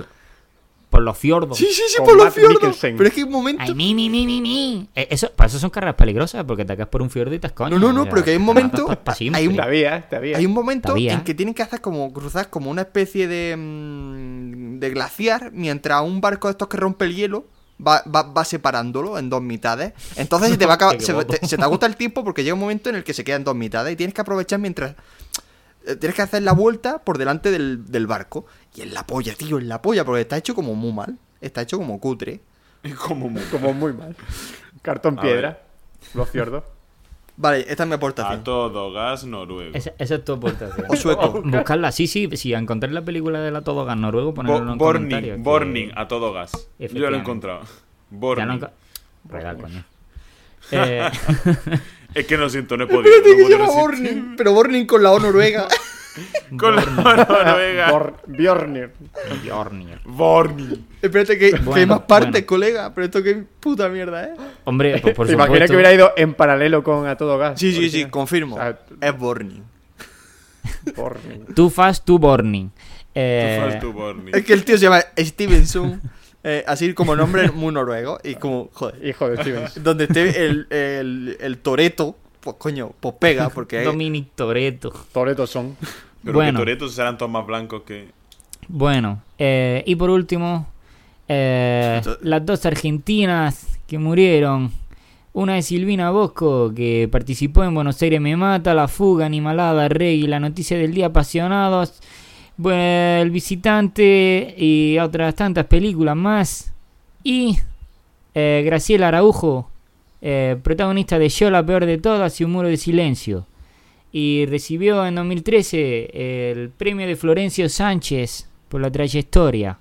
S1: Por los fiordos.
S4: Sí, sí, sí, por los fiordos.
S3: Mikkelsen.
S4: Pero es que hay un momento.
S1: Ay, mi, mi, mi, mi, mi. Eh, Eso, para eso son carreras peligrosas, porque te caes por un fiordo y te escoñas.
S4: No, no, no, pero que hay un momento- hay un-
S3: Todavía, todavía.
S4: Hay un momento
S1: Todavía.
S4: en que tienen que hacer como cruzar como una especie de, mm, de glaciar mientras un barco de estos que rompe el hielo va, va, va separándolo en dos mitades. Entonces se te va a acabar-
S1: Qué
S4: se,
S1: guapo.
S4: te, se te agota el tiempo porque llega un momento en el que se queda en dos mitades y tienes que aprovechar mientras tienes que hacer la vuelta por delante del, del barco. Y en la polla, tío, en la polla, porque está hecho como muy mal. Está hecho como cutre.
S2: Como muy...
S3: Como muy mal. Cartón
S2: A
S3: piedra. Los fiordos.
S4: Vale, esta es mi
S2: A
S4: aportación.
S2: todo gas noruego.
S1: Esa, esa es tu aportación.
S4: O sueco.
S1: Buscarla, sí, sí, si encontrar la película de la Todo Gas noruego, ponerlo en
S2: Bo-
S1: los
S2: Burning,
S1: comentarios. que-
S2: Burning, a todo gas. Yo lo he encontrado.
S1: Ya no
S2: Burning.
S1: Regal, coño. Eh,
S2: Es que no siento, no he podido.
S4: Espérate
S2: no
S4: que
S2: podido.
S4: Burning, pero Burning con la O noruega.
S2: Con la noruega.
S3: Bor- Bjornir.
S1: Bjornir.
S2: Burning.
S4: Espérate que, que hay
S1: Bueno,
S4: más partes,
S1: bueno.
S4: colega. Pero esto qué puta mierda, ¿eh?
S1: Hombre, pues por
S3: ¿Te imaginas
S1: supuesto.
S3: que hubiera ido en paralelo con A Todo Gas?
S4: Sí, sí, sí, confirmo.
S3: O sea,
S4: Es Burning.
S3: Bjornir.
S1: Too fast, too burning. Eh,
S2: Tú fas tu Burning.
S4: Es que el tío se llama Stevenson, eh, así como nombre muy noruego. Y como, joder,
S3: Hijo de Stevens.
S4: donde esté el, el, el Toreto, pues coño, pues pega, porque
S1: Dominic Toretto.
S3: Toreto son.
S2: Pero
S1: bueno.
S2: que Toretos serán todos más blancos que.
S1: Bueno, eh, y por último, eh, las dos argentinas que murieron. Una de Silvina Bosco, que participó en Buenos Aires Me Mata, La Fuga, Animalada, Rey, La Noticia del Día, Apasionados, bueno, El Visitante y otras tantas películas más. Y eh, Graciela Araujo, eh, protagonista de Yo, la peor de todas y Un muro de silencio. y recibió en 2013 el premio de Florencio Sánchez por la trayectoria.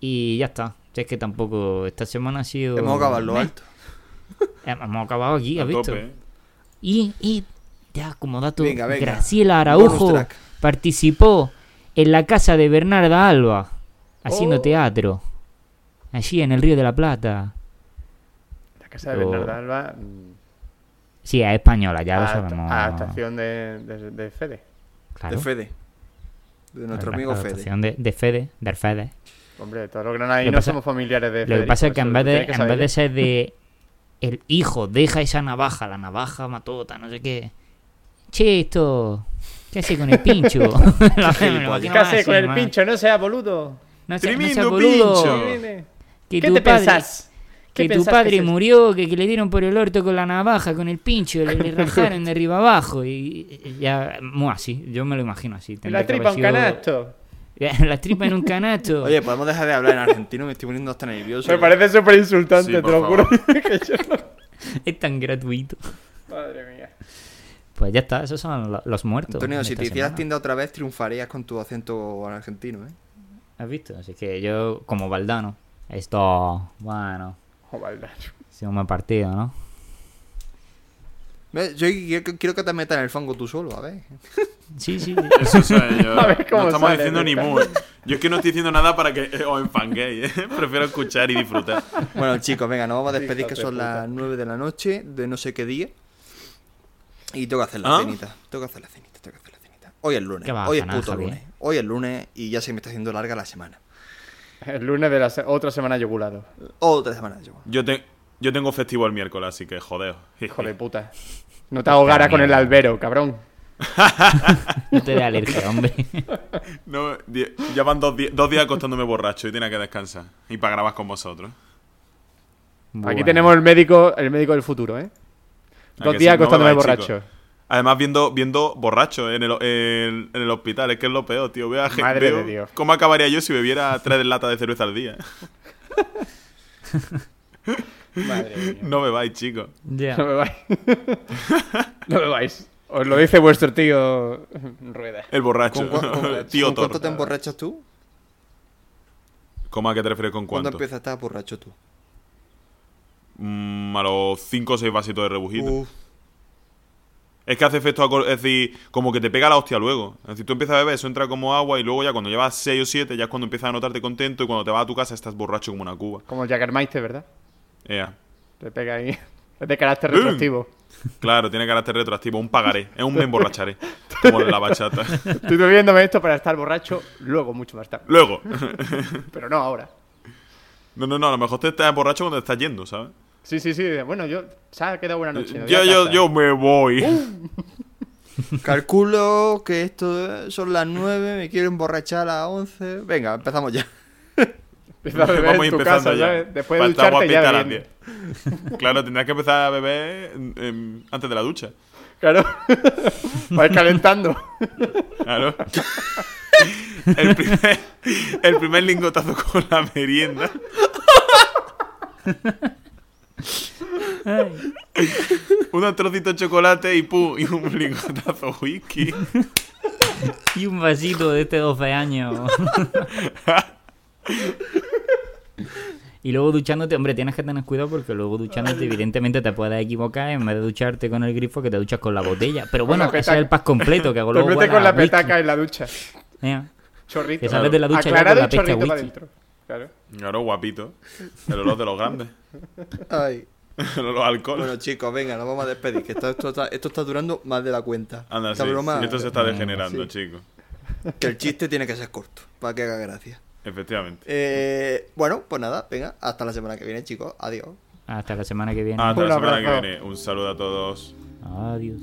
S1: Y ya está. Es que tampoco esta semana ha sido...
S4: Hemos acabado en lo alto.
S1: Eh, Hemos acabado aquí, ¿has visto?
S2: tope, ¿eh?
S1: Y, y ya como dato,
S4: Venga, venga.
S1: Graciela Araujo participó en la casa de Bernarda Alba haciendo
S3: Oh.
S1: teatro. Allí en el Río de la Plata.
S3: La casa de
S1: Oh.
S3: Bernardo Alba. mm,
S1: Sí, es española, ya lo sabemos.
S3: Adaptación de, de, de Fede.
S1: Claro.
S4: De Fede. De nuestro
S1: La
S4: amigo Fede.
S1: De, de Fede, del Fede.
S3: Hombre, todos los
S1: Lo
S3: granadinos
S1: pasa-
S3: somos familiares de
S1: Lo que
S3: Federico,
S1: pasa es que en vez de,
S3: que
S1: en vez de ser de el hijo, deja esa navaja, la navaja matota, no sé qué. Che, esto. ¿Qué hace con el pincho?
S3: ¿Qué hace con el pincho? No sea boludo.
S1: No sea- no sea boludo.
S2: pincho.
S1: Que
S3: ¿Qué
S1: tu
S3: te
S1: padre-
S3: pensás? ¿Qué
S1: Que tu
S3: pensás
S1: padre
S3: que
S1: murió, que, que le dieron por el orto con la navaja, con el pincho, le, le rajaron de arriba abajo y, ya, muy así, yo me lo imagino así.
S3: La tripa
S1: sido-
S3: canasto.
S1: La tripa en un canasto.
S4: Oye, podemos dejar de hablar en argentino, me estoy poniendo hasta nervioso.
S3: Me parece súper insultante,
S2: Sí,
S3: te lo juro.
S2: favor.
S3: que yo no-
S1: Es tan gratuito.
S3: Madre mía.
S1: Pues ya está, esos son lo- los muertos.
S4: Antonio, si te hicieras tienda otra vez, triunfarías con tu acento argentino, ¿eh?
S1: ¿Has visto? Así que yo, como Valdano, esto, bueno,
S3: Oh, maldad.
S1: si un buen partido, ¿no?
S4: Yo quiero que te metas en el fango tú solo, a ver.
S1: Sí, sí.
S2: Eso, o sea, yo-
S3: A ver cómo
S2: no estamos
S3: sale,
S2: diciendo ni
S3: Lucas.
S2: mu. ¿eh? Yo es que no estoy diciendo nada para que eh, os enfanguéis. ¿eh? Prefiero escuchar y disfrutar.
S4: Bueno, chicos, venga, nos vamos a despedir que son
S3: puta.
S4: las 9 de la noche de no sé qué día. Y tengo que hacer la
S2: ¿Ah?
S4: cenita. Tengo que hacer la cenita, tengo que hacer la cenita. Hoy es lunes.
S1: ¿Qué vas a
S4: Hoy es puto lunes. Hoy es lunes y ya se me está haciendo larga la semana.
S3: El lunes de la se- otra semana yogulado.
S4: Otra semana yo.
S2: Yo, te, yo tengo festivo el miércoles, así que jodeo.
S3: Hijo de puta. No te ahogaras con el albero, cabrón.
S1: No te dé alergia, hombre.
S2: No, ya van dos, dos días acostándome borracho y tiene que descansar. Y para grabar con vosotros.
S3: Aquí tenemos el médico, el médico del futuro, ¿eh?
S2: ¿A
S3: Dos días?
S2: No
S3: acostándome
S2: bebáis,
S3: borracho.
S2: Además, viendo, viendo borracho en el, en, en el hospital, es que es lo peor, tío. Veo a gente,
S3: Madre de Dios.
S2: ¿Cómo acabaría yo si bebiera tres latas de cerveza al día?
S3: Madre mía.
S2: No bebáis, chicos.
S1: Ya.
S3: No me vais. no me vais. Os lo dice vuestro tío Rueda.
S2: El borracho.
S4: ¿Con, cua- con-
S2: Tío
S4: con cuánto te emborrachas tú?
S2: ¿Cómo a qué te refieres con
S4: ¿Cuándo
S2: cuánto?
S4: empiezas a estar borracho tú?
S2: Mm, a los 5 o 6 vasitos de rebujito.
S4: Uf,
S2: Es que hace efecto, es decir, como que te pega la hostia luego. Es decir, tú empiezas a beber, eso entra como agua y luego ya cuando llevas 6 o 7 ya es cuando empiezas a notarte contento y cuando te vas a tu casa estás borracho como una cuba.
S3: Como el Jaggermeister, ¿verdad?
S2: Ea.
S3: Te pega ahí. Es de carácter
S2: ¡Bum!
S3: retroactivo.
S2: Claro, tiene carácter retroactivo, un pagaré, es un me emborracharé, como la bachata.
S3: Estoy bebiéndome esto para estar borracho luego, mucho más tarde.
S2: Luego,
S3: Pero no ahora.
S2: no, no, no, a lo mejor te estás borracho cuando te estás yendo, ¿sabes?
S3: Sí, sí, sí. Bueno, yo. Se ha quedado buena noche.
S2: Yo, yo, yo me voy.
S4: Calculo que esto son las 9, me quiero emborrachar a las 11. Venga, empezamos ya.
S3: Empieza a beber
S2: Vamos
S3: en tu
S2: empezando
S3: casa,
S2: ya.
S3: ¿sabes? Después
S2: Para
S3: de
S2: estar
S3: ducharte ya
S2: a las
S3: bebiendo.
S2: 10. Claro, tendrás que empezar a beber em, antes de la ducha.
S3: Claro. Va a ir calentando.
S2: Claro. El primer, el primer lingotazo con la merienda. Unos trocitos de chocolate y pum, y un lingotazo whisky.
S1: Y un vasito de este 12 años. Y luego duchándote, hombre, tienes que tener cuidado porque luego duchándote, evidentemente te puedes equivocar. En vez de ducharte con el grifo, que te duchas con la botella. Pero bueno, ese es el pack completo que hago luego. huele
S3: con la
S1: whisky.
S3: petaca en la ducha.
S1: Mira,
S3: Chorrito.
S1: Que sales de la ducha
S3: Aclarado
S1: luego
S3: y
S1: con la
S3: chorrito para
S1: whisky.
S3: adentro. Claro.
S2: Claro, guapito. El olor de los grandes.
S4: Ay.
S2: El olor alcohol.
S4: Bueno, chicos, venga, nos vamos a despedir. Que esto, esto está, esto está durando más de la cuenta.
S2: Anda,
S4: Esta
S2: sí.
S4: broma,
S2: Esto se está degenerando,
S4: sí.
S2: chicos.
S4: que el chiste tiene que ser corto, para que haga gracia.
S2: Efectivamente.
S4: Eh, bueno, pues nada, venga, hasta la semana que viene, chicos. Adiós.
S1: hasta la semana que viene.
S2: Hasta
S3: Un
S2: la semana
S3: abrazo.
S2: que viene. Un saludo a todos.
S1: Adiós.